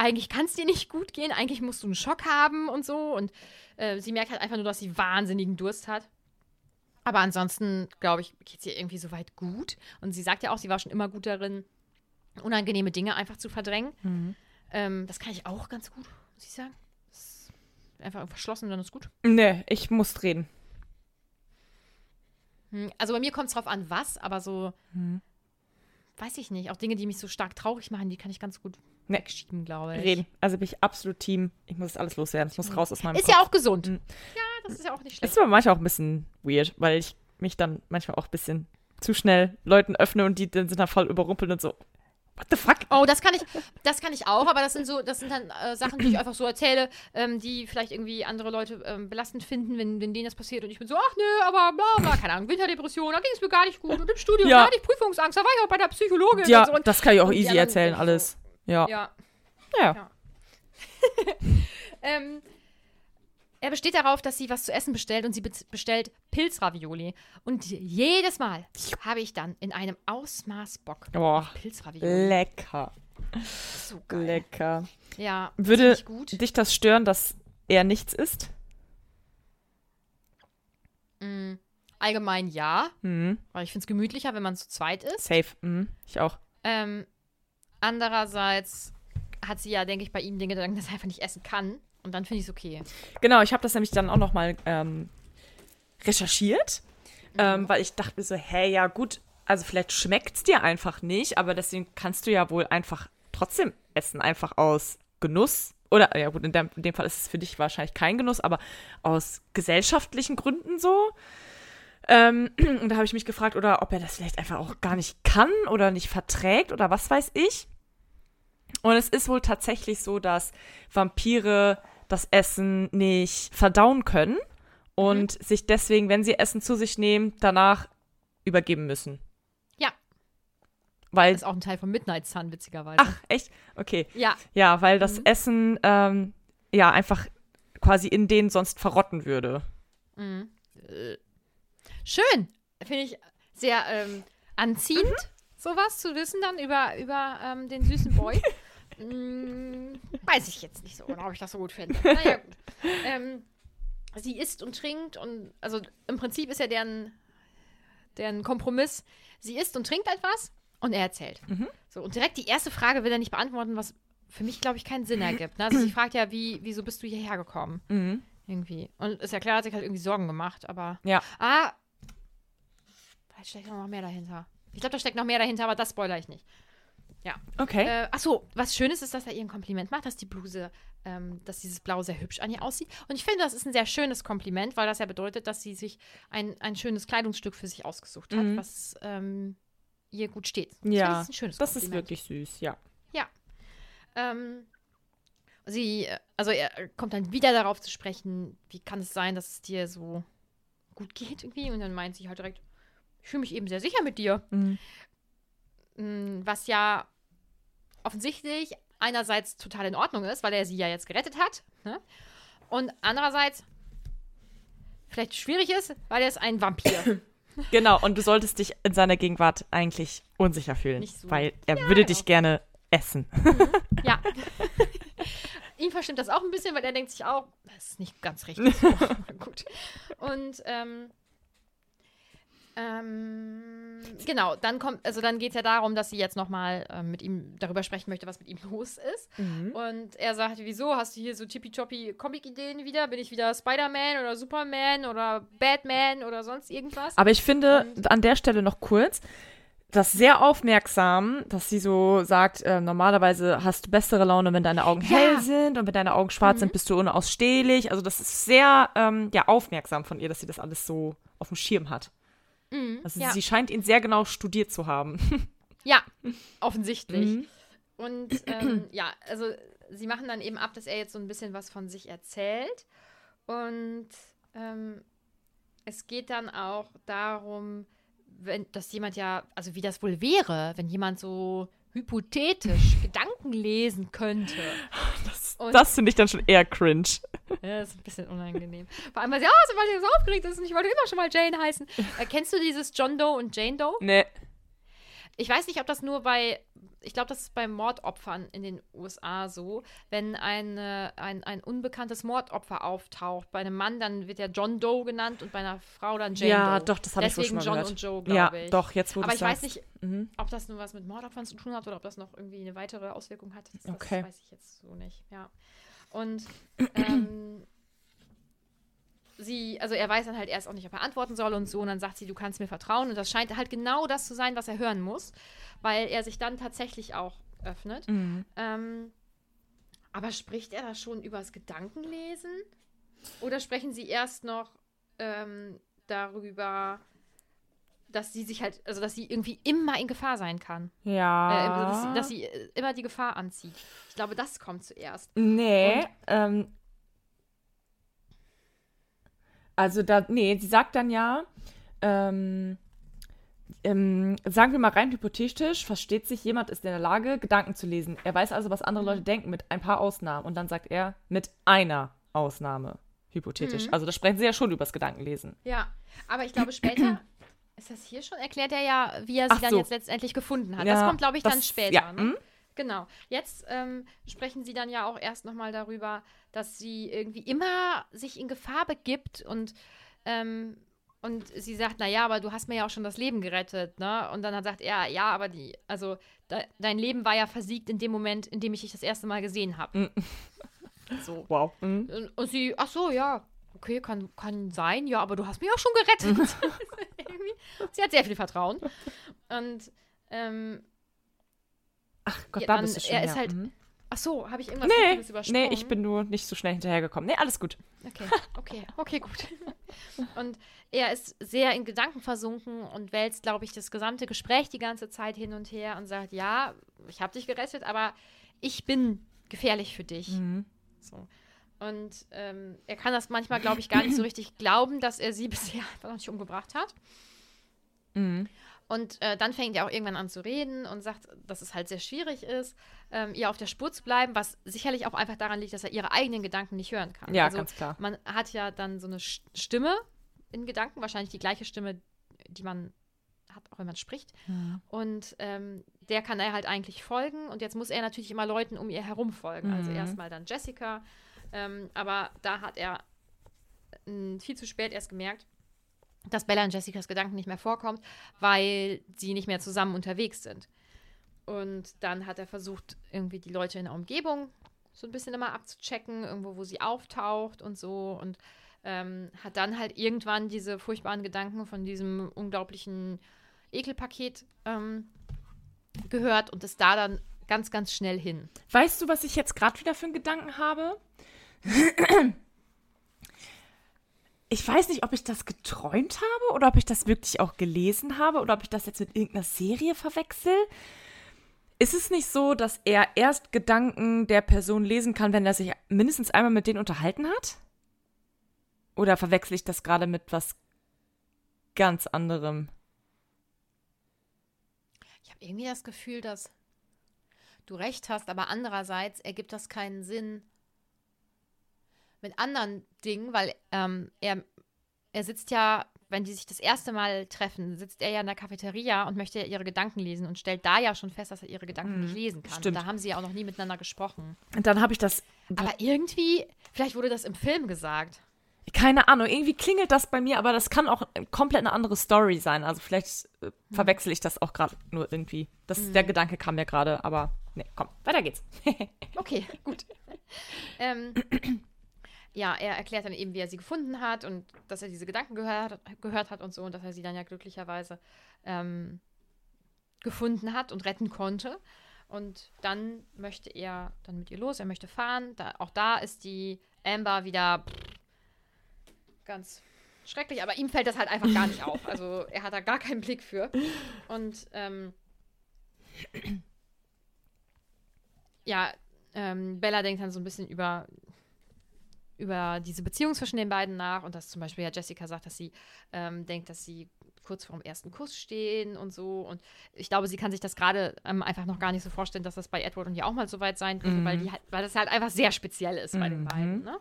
Eigentlich kann es dir nicht gut gehen, eigentlich musst du einen Schock haben und so. Und äh, sie merkt halt einfach nur, dass sie wahnsinnigen Durst hat. Aber ansonsten, glaube ich, geht es ihr irgendwie soweit gut. Und sie sagt ja auch, sie war schon immer gut darin, unangenehme Dinge einfach zu verdrängen. Ähm, das kann ich auch ganz gut, muss ich sagen. Einfach verschlossen, dann ist gut. Nee, ich muss reden. Hm, Also bei mir kommt es drauf an, was, aber so, weiß ich nicht. Auch Dinge, die mich so stark traurig machen, die kann ich ganz gut. Wegschieben, glaube ich. Reden. Also bin ich absolut Team. Ich muss das alles loswerden. Es muss raus aus meinem Ist Kopf. ja auch gesund. Mhm. Ja, das ist ja auch nicht Ist schlecht. aber manchmal auch ein bisschen weird, weil ich mich dann manchmal auch ein bisschen zu schnell Leuten öffne und die dann sind da voll überrumpelt und so. What the fuck? Oh, das kann ich, das kann ich auch, aber das sind so, das sind dann äh, Sachen, die ich einfach so erzähle, ähm, die vielleicht irgendwie andere Leute ähm, belastend finden, wenn, wenn denen das passiert und ich bin so, ach nö, aber bla bla, keine Ahnung, Winterdepression, da ging es mir gar nicht gut und im Studium, Ja. hatte ich Prüfungsangst, da war ich auch bei der Psychologin Ja, und so. Das kann ich auch easy erzählen, so- alles. Ja. Ja. Ja. Ja. *laughs* ähm, er besteht darauf, dass sie was zu essen bestellt und sie be bestellt Pilzravioli. Und jedes Mal habe ich dann in einem Ausmaß Bock. Auf Pilzravioli. Lecker. so geil. Lecker. Ja, Würde dich das stören, dass er nichts isst? Mm, allgemein ja, Mhm. weil ich finde es gemütlicher, wenn man zu zweit ist. Safe. Mhm. Ich auch. Ähm, andererseits hat sie ja, denke ich, bei ihm den Gedanken, dass er einfach nicht essen kann. Und dann finde ich es okay. Genau, ich habe das nämlich dann auch noch mal ähm, recherchiert, ähm, weil ich dachte mir so, hey, ja gut, also vielleicht schmeckt es dir einfach nicht, aber deswegen kannst du ja wohl einfach trotzdem essen, einfach aus Genuss. Oder, ja gut, in dem, in dem Fall ist es für dich wahrscheinlich kein Genuss, aber aus gesellschaftlichen Gründen so. Ähm, *clears throat* und da habe ich mich gefragt, oder ob er das vielleicht einfach auch gar nicht kann oder nicht verträgt oder was weiß ich. Und es ist wohl tatsächlich so, dass Vampire das Essen nicht verdauen können und sich deswegen, wenn sie Essen zu sich nehmen, danach übergeben müssen. Ja. Weil. Ist auch ein Teil von Midnight Sun, witzigerweise. Ach, echt? Okay. Ja. Ja, weil das Essen ähm, ja einfach quasi in denen sonst verrotten würde. Schön. Finde ich sehr ähm, anziehend, sowas zu wissen dann über, über ähm, den süßen Boy. *laughs* mm, weiß ich jetzt nicht so genau, ob ich das so gut finde. Naja, gut. *laughs* Ähm, sie isst und trinkt und, also im Prinzip ist ja deren, deren Kompromiss, sie isst und trinkt etwas und er erzählt. So, und direkt die erste Frage will er nicht beantworten, was für mich, glaube ich, keinen Sinn ergibt. Ne? Also sie *clears throat* fragt ja, wie, wieso bist du hierher gekommen? Mhm. Irgendwie. Und ist ja klar, hat sich halt irgendwie Sorgen gemacht, aber. Ja. Ah. Vielleicht steckt noch mehr dahinter. Ich glaube, da steckt noch mehr dahinter, aber das spoilere ich nicht. Okay. Äh, achso, was Schönes ist, dass er ihr ein Kompliment macht, dass die Bluse, ähm, dass dieses Blau sehr hübsch an ihr aussieht. Und ich finde, das ist ein sehr schönes Kompliment, weil das ja bedeutet, dass sie sich ein, ein schönes Kleidungsstück für sich ausgesucht hat, Mhm. was ähm, ihr gut steht. Finde, ja, das ist ein schönes das ist Kompliment. wirklich süß, ja. Ähm, sie, also er kommt dann wieder darauf zu sprechen, wie kann es sein, dass es dir so gut geht irgendwie? Und dann meint sie halt direkt, ich fühle mich eben sehr sicher mit dir. Mhm. Mm, Was ja offensichtlich einerseits total in Ordnung ist, weil er sie ja jetzt gerettet hat. Ne? Und andererseits vielleicht schwierig ist, weil er ist ein Vampir. *laughs* Genau, und du solltest dich in seiner Gegenwart eigentlich unsicher fühlen, Nicht so. weil er würde genau. dich gerne essen. Ja. *laughs* Ihn verstimmt das auch ein bisschen, weil er denkt sich auch, das ist nicht ganz richtig. So. *laughs* Gut. Und ähm, ähm, genau, dann kommt, also dann geht es ja darum, dass sie jetzt nochmal ähm, mit ihm darüber sprechen möchte, was mit ihm *laughs* los ist. Und er sagt, wieso, hast du hier so tippitoppi Comic-Ideen wieder? Bin ich wieder Spider-Man oder Superman oder Batman oder sonst irgendwas? Aber ich finde an der Stelle noch kurz, das sehr aufmerksam, dass sie so sagt, äh, normalerweise hast du bessere Laune, wenn deine Augen Ja. hell sind und wenn deine Augen schwarz sind, bist du unausstehlich. Also das ist sehr ähm, ja, aufmerksam von ihr, dass sie das alles so auf dem Schirm hat. Also ja. sie scheint ihn sehr genau studiert zu haben. *laughs* Ja, offensichtlich. Mhm. Und ähm, *clears throat* ja, also sie machen dann eben ab, dass er jetzt so ein bisschen was von sich erzählt. Und ähm, es geht dann auch darum, wenn, dass jemand ja, also wie das wohl wäre, wenn jemand so hypothetisch Gedanken lesen könnte. Und- Das finde ich dann schon eher cringe. Ja, das ist ein bisschen unangenehm. Vor allem, weil sie, oh, weil sie so aufgeregt ist und ich wollte immer schon mal Jane heißen. Äh, kennst du dieses John Doe und Jane Doe? Nee. Ich weiß nicht, ob das nur bei, ich glaube, das ist bei Mordopfern in den USA so, wenn eine, ein, ein unbekanntes Mordopfer auftaucht. Bei einem Mann, dann wird er John Doe genannt und bei einer Frau dann Jane Ja, Doe. doch, das habe ich schon mal John gehört. und Joe, Ja, ich. doch, jetzt wo Aber ich weiß sagst. nicht, Mhm. ob das nur was mit Mordopfern zu tun hat oder ob das noch irgendwie eine weitere Auswirkung hat. Das, Okay. das weiß ich jetzt so nicht, ja. Und ähm, sie, also er weiß dann halt erst auch nicht, ob er antworten soll und so. Und dann sagt sie, du kannst mir vertrauen. Und das scheint halt genau das zu sein, was er hören muss, weil er sich dann tatsächlich auch öffnet. Mhm. Ähm, aber spricht er da schon übers Gedankenlesen? Oder sprechen sie erst noch ähm, darüber, dass sie sich halt, also dass sie irgendwie immer in Gefahr sein kann. Ja. Äh, dass, sie, dass sie äh, immer die Gefahr anzieht. Ich glaube, das kommt zuerst. Nee, ähm, also da, nee, sie sagt dann ja, ähm, ähm, sagen wir mal rein hypothetisch, versteht sich, jemand ist in der Lage, Gedanken zu lesen. Er weiß also, was andere Leute denken, mit ein paar Ausnahmen. Und dann sagt er, mit einer Ausnahme, hypothetisch. Mhm. Also da sprechen sie ja schon übers Gedankenlesen. Ja, aber ich glaube später, ist das hier schon, erklärt er ja, wie er sie Ach dann so. jetzt letztendlich gefunden hat. Ja, das kommt, glaube ich, dann das- später. ja, ne? Genau. Jetzt ähm, sprechen sie dann ja auch erst nochmal darüber, dass sie irgendwie immer sich in Gefahr begibt und ähm, und sie sagt, naja, aber du hast mir ja auch schon das Leben gerettet, ne? Und dann sagt er, ja, aber die, also de dein Leben war ja versiegt in dem Moment, in dem ich dich das erste Mal gesehen habe. Mhm. *laughs* So. Wow. Mhm. Und, und sie, ach so, ja, okay, kann, kann sein, ja, aber du hast mich auch schon gerettet. *laughs* *laughs* Sie hat sehr viel Vertrauen. Und, ähm, Ach Gott, Ja, da dann- bist du schon. er ist ja. halt- mhm. ach so, habe ich irgendwas Nee, übersprungen? nee, ich bin nur nicht so schnell hinterhergekommen. Nee, alles gut. Okay, okay, okay, gut. *laughs* Und er ist sehr in Gedanken versunken und wälzt, glaube ich, das gesamte Gespräch die ganze Zeit hin und her und sagt, ja, ich habe dich gerettet, aber ich bin gefährlich für dich. Mhm. So. Und ähm, er kann das manchmal, glaube ich, gar nicht so *clears throat* richtig glauben, dass er sie *laughs* bisher einfach noch nicht umgebracht hat. Mhm. Und äh, dann fängt er auch irgendwann an zu reden und sagt, dass es halt sehr schwierig ist, ähm, ihr auf der Spur zu bleiben, was sicherlich auch einfach daran liegt, dass er ihre eigenen Gedanken nicht hören kann. Ja, also, ganz klar. Man hat ja dann so eine Stimme in Gedanken, wahrscheinlich die gleiche Stimme, die man hat, auch wenn man spricht. Und ähm, der kann er halt eigentlich folgen. Und jetzt muss er natürlich immer Leuten um ihr herum folgen. Also Mhm. erstmal dann Jessica. Ähm, aber da hat er viel zu spät erst gemerkt, dass Bella in Jessicas Gedanken nicht mehr vorkommt, weil sie nicht mehr zusammen unterwegs sind. Und dann hat er versucht, irgendwie die Leute in der Umgebung so ein bisschen immer abzuchecken, irgendwo, wo sie auftaucht und so. Und ähm, hat dann halt irgendwann diese furchtbaren Gedanken von diesem unglaublichen Ekelpaket ähm, gehört und ist da dann ganz, ganz schnell hin. Weißt du, was ich jetzt gerade wieder für einen Gedanken habe? Ich weiß nicht, ob ich das geträumt habe oder ob ich das wirklich auch gelesen habe oder ob ich das jetzt mit irgendeiner Serie verwechsel. Ist es nicht so, dass er erst Gedanken der Person lesen kann, wenn er sich mindestens einmal mit denen unterhalten hat? Oder verwechsel ich das gerade mit was ganz anderem? Ich habe irgendwie das Gefühl, dass du recht hast, aber andererseits ergibt das keinen Sinn mit anderen Dingen, weil ähm, er, er sitzt ja, wenn die sich das erste Mal treffen, sitzt er ja in der Cafeteria und möchte ihre Gedanken lesen und stellt da ja schon fest, dass er ihre Gedanken nicht lesen kann. stimmt. Da haben sie ja auch noch nie miteinander gesprochen. Und dann habe ich das. Aber irgendwie, vielleicht wurde das im Film gesagt. Keine Ahnung, irgendwie klingelt das bei mir, aber das kann auch komplett eine andere Story sein. Also vielleicht äh, verwechsel ich das auch gerade nur irgendwie. Das, Der Gedanke kam mir gerade, aber nee, komm, weiter geht's. *laughs* Okay, gut. ähm, ja, er erklärt dann eben, wie er sie gefunden hat und dass er diese Gedanken gehört, gehört hat und so und dass er sie dann ja glücklicherweise ähm, gefunden hat und retten konnte. Und dann möchte er dann mit ihr los, er möchte fahren. Da, auch da ist die Amber wieder ganz schrecklich, aber ihm fällt das halt einfach gar nicht auf. Also *laughs* er hat da gar keinen Blick für. Und ähm, ja, ähm, Bella denkt dann so ein bisschen über, über diese Beziehung zwischen den beiden nach und dass zum Beispiel ja Jessica sagt, dass sie ähm, denkt, dass sie kurz vor dem ersten Kuss stehen und so. Und ich glaube, sie kann sich das gerade ähm, einfach noch gar nicht so vorstellen, dass das bei Edward und ihr auch mal so weit sein könnte, weil, die halt, weil das halt einfach sehr speziell ist bei den beiden. Ne?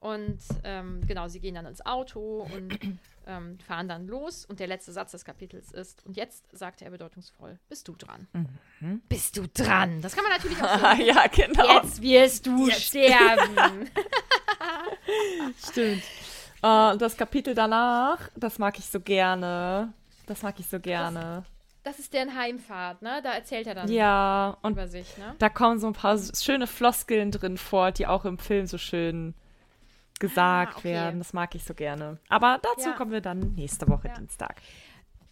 Und ähm, genau, sie gehen dann ins Auto und ähm, fahren dann los. Und der letzte Satz des Kapitels ist, und jetzt sagt er bedeutungsvoll, bist du dran. Bist du dran? Das kann man natürlich auch *laughs* sagen. ja, genau. Jetzt wirst du sterben. *laughs* Stimmt. Äh, und das Kapitel danach, das mag ich so gerne. Das mag ich so gerne. Das ist deren Heimfahrt, ne? Da erzählt er dann ja, und über sich, ne? da kommen so ein paar schöne Floskeln drin vor, die auch im Film so schön gesagt Ah, okay. werden. Das mag ich so gerne. Aber dazu Ja. kommen wir dann nächste Woche Ja. Dienstag.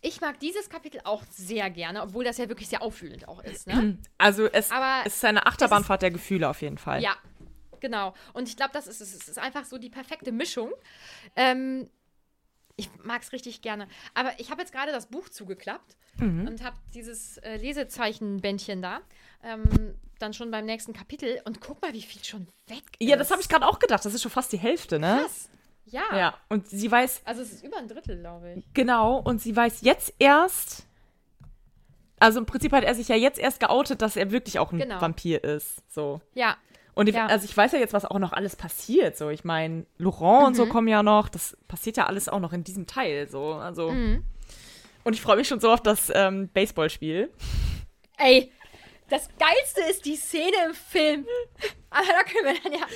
Ich mag dieses Kapitel auch sehr gerne, obwohl das ja wirklich sehr auffühlend auch ist, ne? *clears throat* Also es, Aber es ist eine Achterbahnfahrt der Gefühle auf jeden Fall. Ja, genau. Und ich glaube, das ist, es ist einfach so die perfekte Mischung. Ähm, Ich mag es richtig gerne. Aber ich habe jetzt gerade das Buch zugeklappt Mhm. und habe dieses äh, Lesezeichenbändchen da. Ähm, dann schon beim nächsten Kapitel. Und guck mal, wie viel schon weg ist. Ja, das habe ich gerade auch gedacht. Das ist schon fast die Hälfte, ne? Krass. Ja. Ja, und sie weiß, Also es ist über ein Drittel, glaube ich. genau, und sie weiß jetzt erst, also im Prinzip hat er sich ja jetzt erst geoutet, dass er wirklich auch ein Genau. Vampir ist, so. Ja. Und ich, Ja. also ich weiß ja jetzt, was auch noch alles passiert, so. Ich meine, Laurent und Mhm. so kommen ja noch, das passiert ja alles auch noch in diesem Teil, so. Also. Mhm. Und ich freue mich schon so auf das ähm, Baseballspiel. Ey, das Geilste ist die Szene im Film. Aber da können wir dann ja.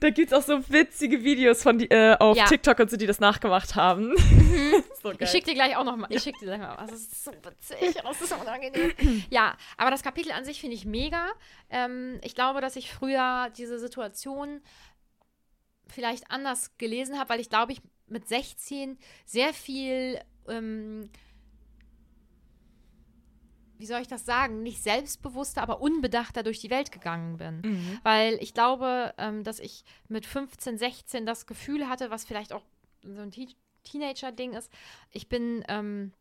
Da gibt es auch so witzige Videos von die, äh, auf Ja. TikTok und so, die das nachgemacht haben. *laughs* so geil. Ich schicke dir gleich auch noch mal. Ich schicke dir gleich mal was. Das ist so witzig. *laughs* Das ist so unangenehm. ja, aber das Kapitel an sich finde ich mega. Ähm, ich glaube, dass ich früher diese Situation vielleicht anders gelesen habe, weil ich glaube, ich mit 16 sehr viel, ähm, wie soll ich das sagen, nicht selbstbewusster, aber unbedachter durch die Welt gegangen bin. Mhm. Weil ich glaube, ähm, dass ich mit 15, 16 das Gefühl hatte, was vielleicht auch so ein Te Teenager-Ding ist, ich bin ähm,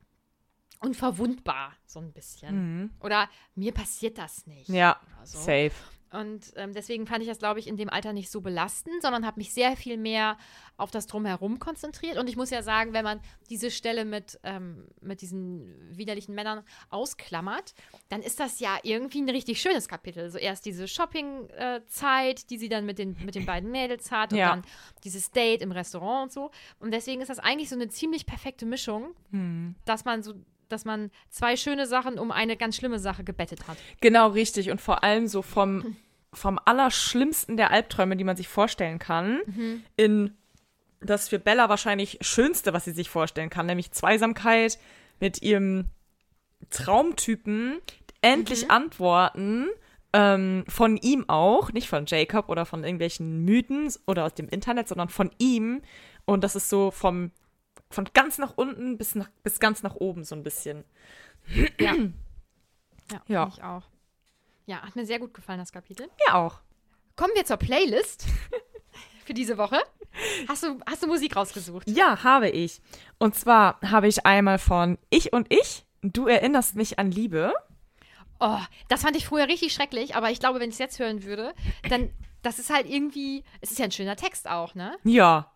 unverwundbar, so ein bisschen. Mhm. Oder mir passiert das nicht. Ja, so. safe. Und ähm, deswegen fand ich das, glaube ich, in dem Alter nicht so belastend, sondern habe mich sehr viel mehr auf das Drumherum konzentriert. Und ich muss ja sagen, wenn man diese Stelle mit, ähm, mit diesen widerlichen Männern ausklammert, dann ist das ja irgendwie ein richtig schönes Kapitel. So erst diese Shopping-Zeit, die sie dann mit den, mit den beiden Mädels hat und Ja. dann dieses Date im Restaurant und so. Und deswegen ist das eigentlich so eine ziemlich perfekte Mischung, Hm. dass man so dass man zwei schöne Sachen um eine ganz schlimme Sache gebettet hat. Genau, richtig. Und vor allem so vom, vom Allerschlimmsten der Albträume, die man sich vorstellen kann, Mhm. in das für Bella wahrscheinlich Schönste, was sie sich vorstellen kann, nämlich Zweisamkeit mit ihrem Traumtypen, endlich Mhm. Antworten ähm, von ihm auch, nicht von Jacob oder von irgendwelchen Mythen oder aus dem Internet, sondern von ihm. Und das ist so vom von ganz nach unten bis, nach, bis ganz nach oben so ein bisschen. Ja. *clears throat* Ja, Ja. ich auch. Ja, hat mir sehr gut gefallen, das Kapitel. Ja, auch. Kommen wir zur Playlist *laughs* für diese Woche. Hast du, hast du Musik rausgesucht? Ja, habe ich. Und zwar habe ich einmal von Ich und Ich. Du erinnerst mich an Liebe. Oh, das fand ich früher richtig schrecklich, aber ich glaube, wenn ich es jetzt hören würde, dann, das ist halt irgendwie, es ist ja ein schöner Text auch, ne? Ja.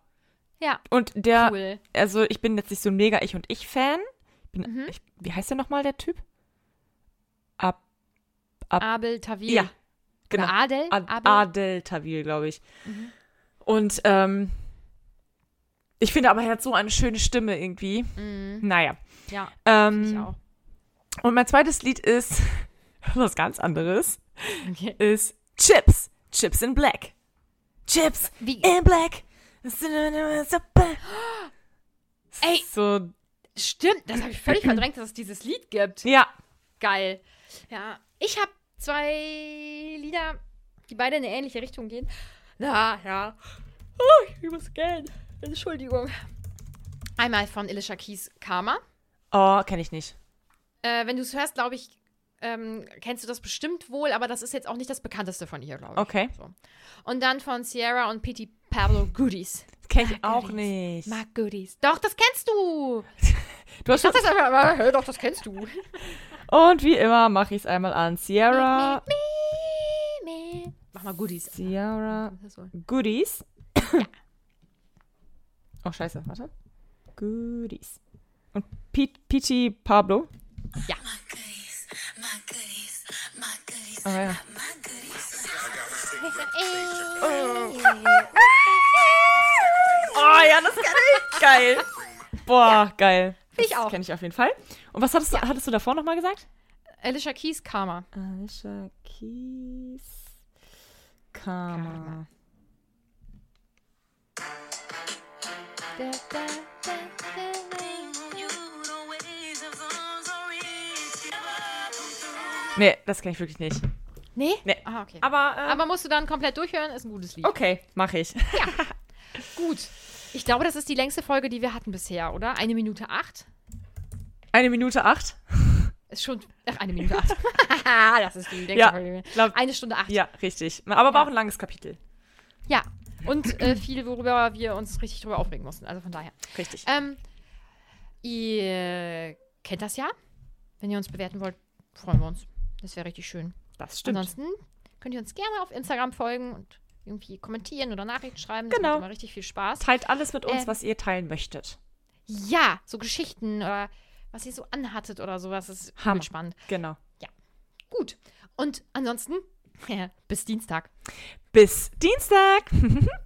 Ja, Und der, cool. also ich bin jetzt nicht so ein mega Ich und Ich-Fan. Mhm. ich, wie heißt der nochmal, der Typ? Ab, ab Abel Tawil. ja, genau. Oder Adel? Ad, Abel? Adel Tawil, glaube ich. Mhm. Und ähm, ich finde aber, er hat so eine schöne Stimme irgendwie. Mhm. Naja. Ja, Ähm, ich auch. Und mein zweites Lied ist *laughs* was ganz anderes. Okay. Ist Chips. Chips in Black. Chips Wie- in Black. Ey. So, Stimmt, das habe ich völlig *clears throat* verdrängt, dass es dieses Lied gibt. ja. Geil. Ja, ich habe zwei Lieder, die beide in eine ähnliche Richtung gehen. Na, ja. Oh, ich muss gern. Entschuldigung. Einmal von Alicia Keys Karma. Oh, kenne ich nicht. Äh, wenn du es hörst, glaube ich, ähm, kennst du das bestimmt wohl, aber das ist jetzt auch nicht das bekannteste von ihr, glaube ich. Okay. So. Und dann von Sierra und Pete Pablo Goodies. Das kenne ich Mag auch Goodies. nicht. Mag Goodies. Doch, das kennst du. Du hast das einfach mal. Hör doch, das kennst du. und wie immer mache ich es einmal an. Sierra. Mach mal Goodies. Sierra. Goodies. Oh, scheiße. Warte. Goodies. Und Peachy Pablo. Ja. Oh, ja. Oh ja, das kann ich. Geil. Boah, geil. Find ich Das auch. Kenne ich auf jeden Fall. Und was hattest du, hattest du davor nochmal gesagt? Alicia Keys Karma. Alicia Keys. Karma. Nee, das kenne ich wirklich nicht. Nee? Nee. Ah, okay. Aber, ähm, Aber musst du dann komplett durchhören, ist ein gutes Lied. okay, mache ich. *laughs* Gut. Ich glaube, das ist die längste Folge, die wir hatten bisher, oder? Eine Minute acht. Eine Minute acht. Ist schon. Ach, eine Minute acht. *laughs* *laughs* das ist die längste Ja, Folge. glaub- Eine Stunde acht. Ja, richtig. Aber war auch ein langes Kapitel. Ja. und äh, viel, worüber wir uns richtig drüber aufregen mussten. Also von daher. Richtig. Ähm, ihr kennt das ja. Wenn ihr uns bewerten wollt, freuen wir uns. Das wäre richtig schön. Das stimmt. Ansonsten könnt ihr uns gerne auf Instagram folgen und irgendwie kommentieren oder Nachrichten schreiben. Das Genau. macht immer richtig viel Spaß. Teilt alles mit uns, Ähm, was ihr teilen möchtet. Ja, so Geschichten oder was ihr so anhattet oder sowas. Das ist Hammer. Spannend. Genau. Gut. Und ansonsten, *laughs* bis Dienstag. Bis Dienstag. *laughs*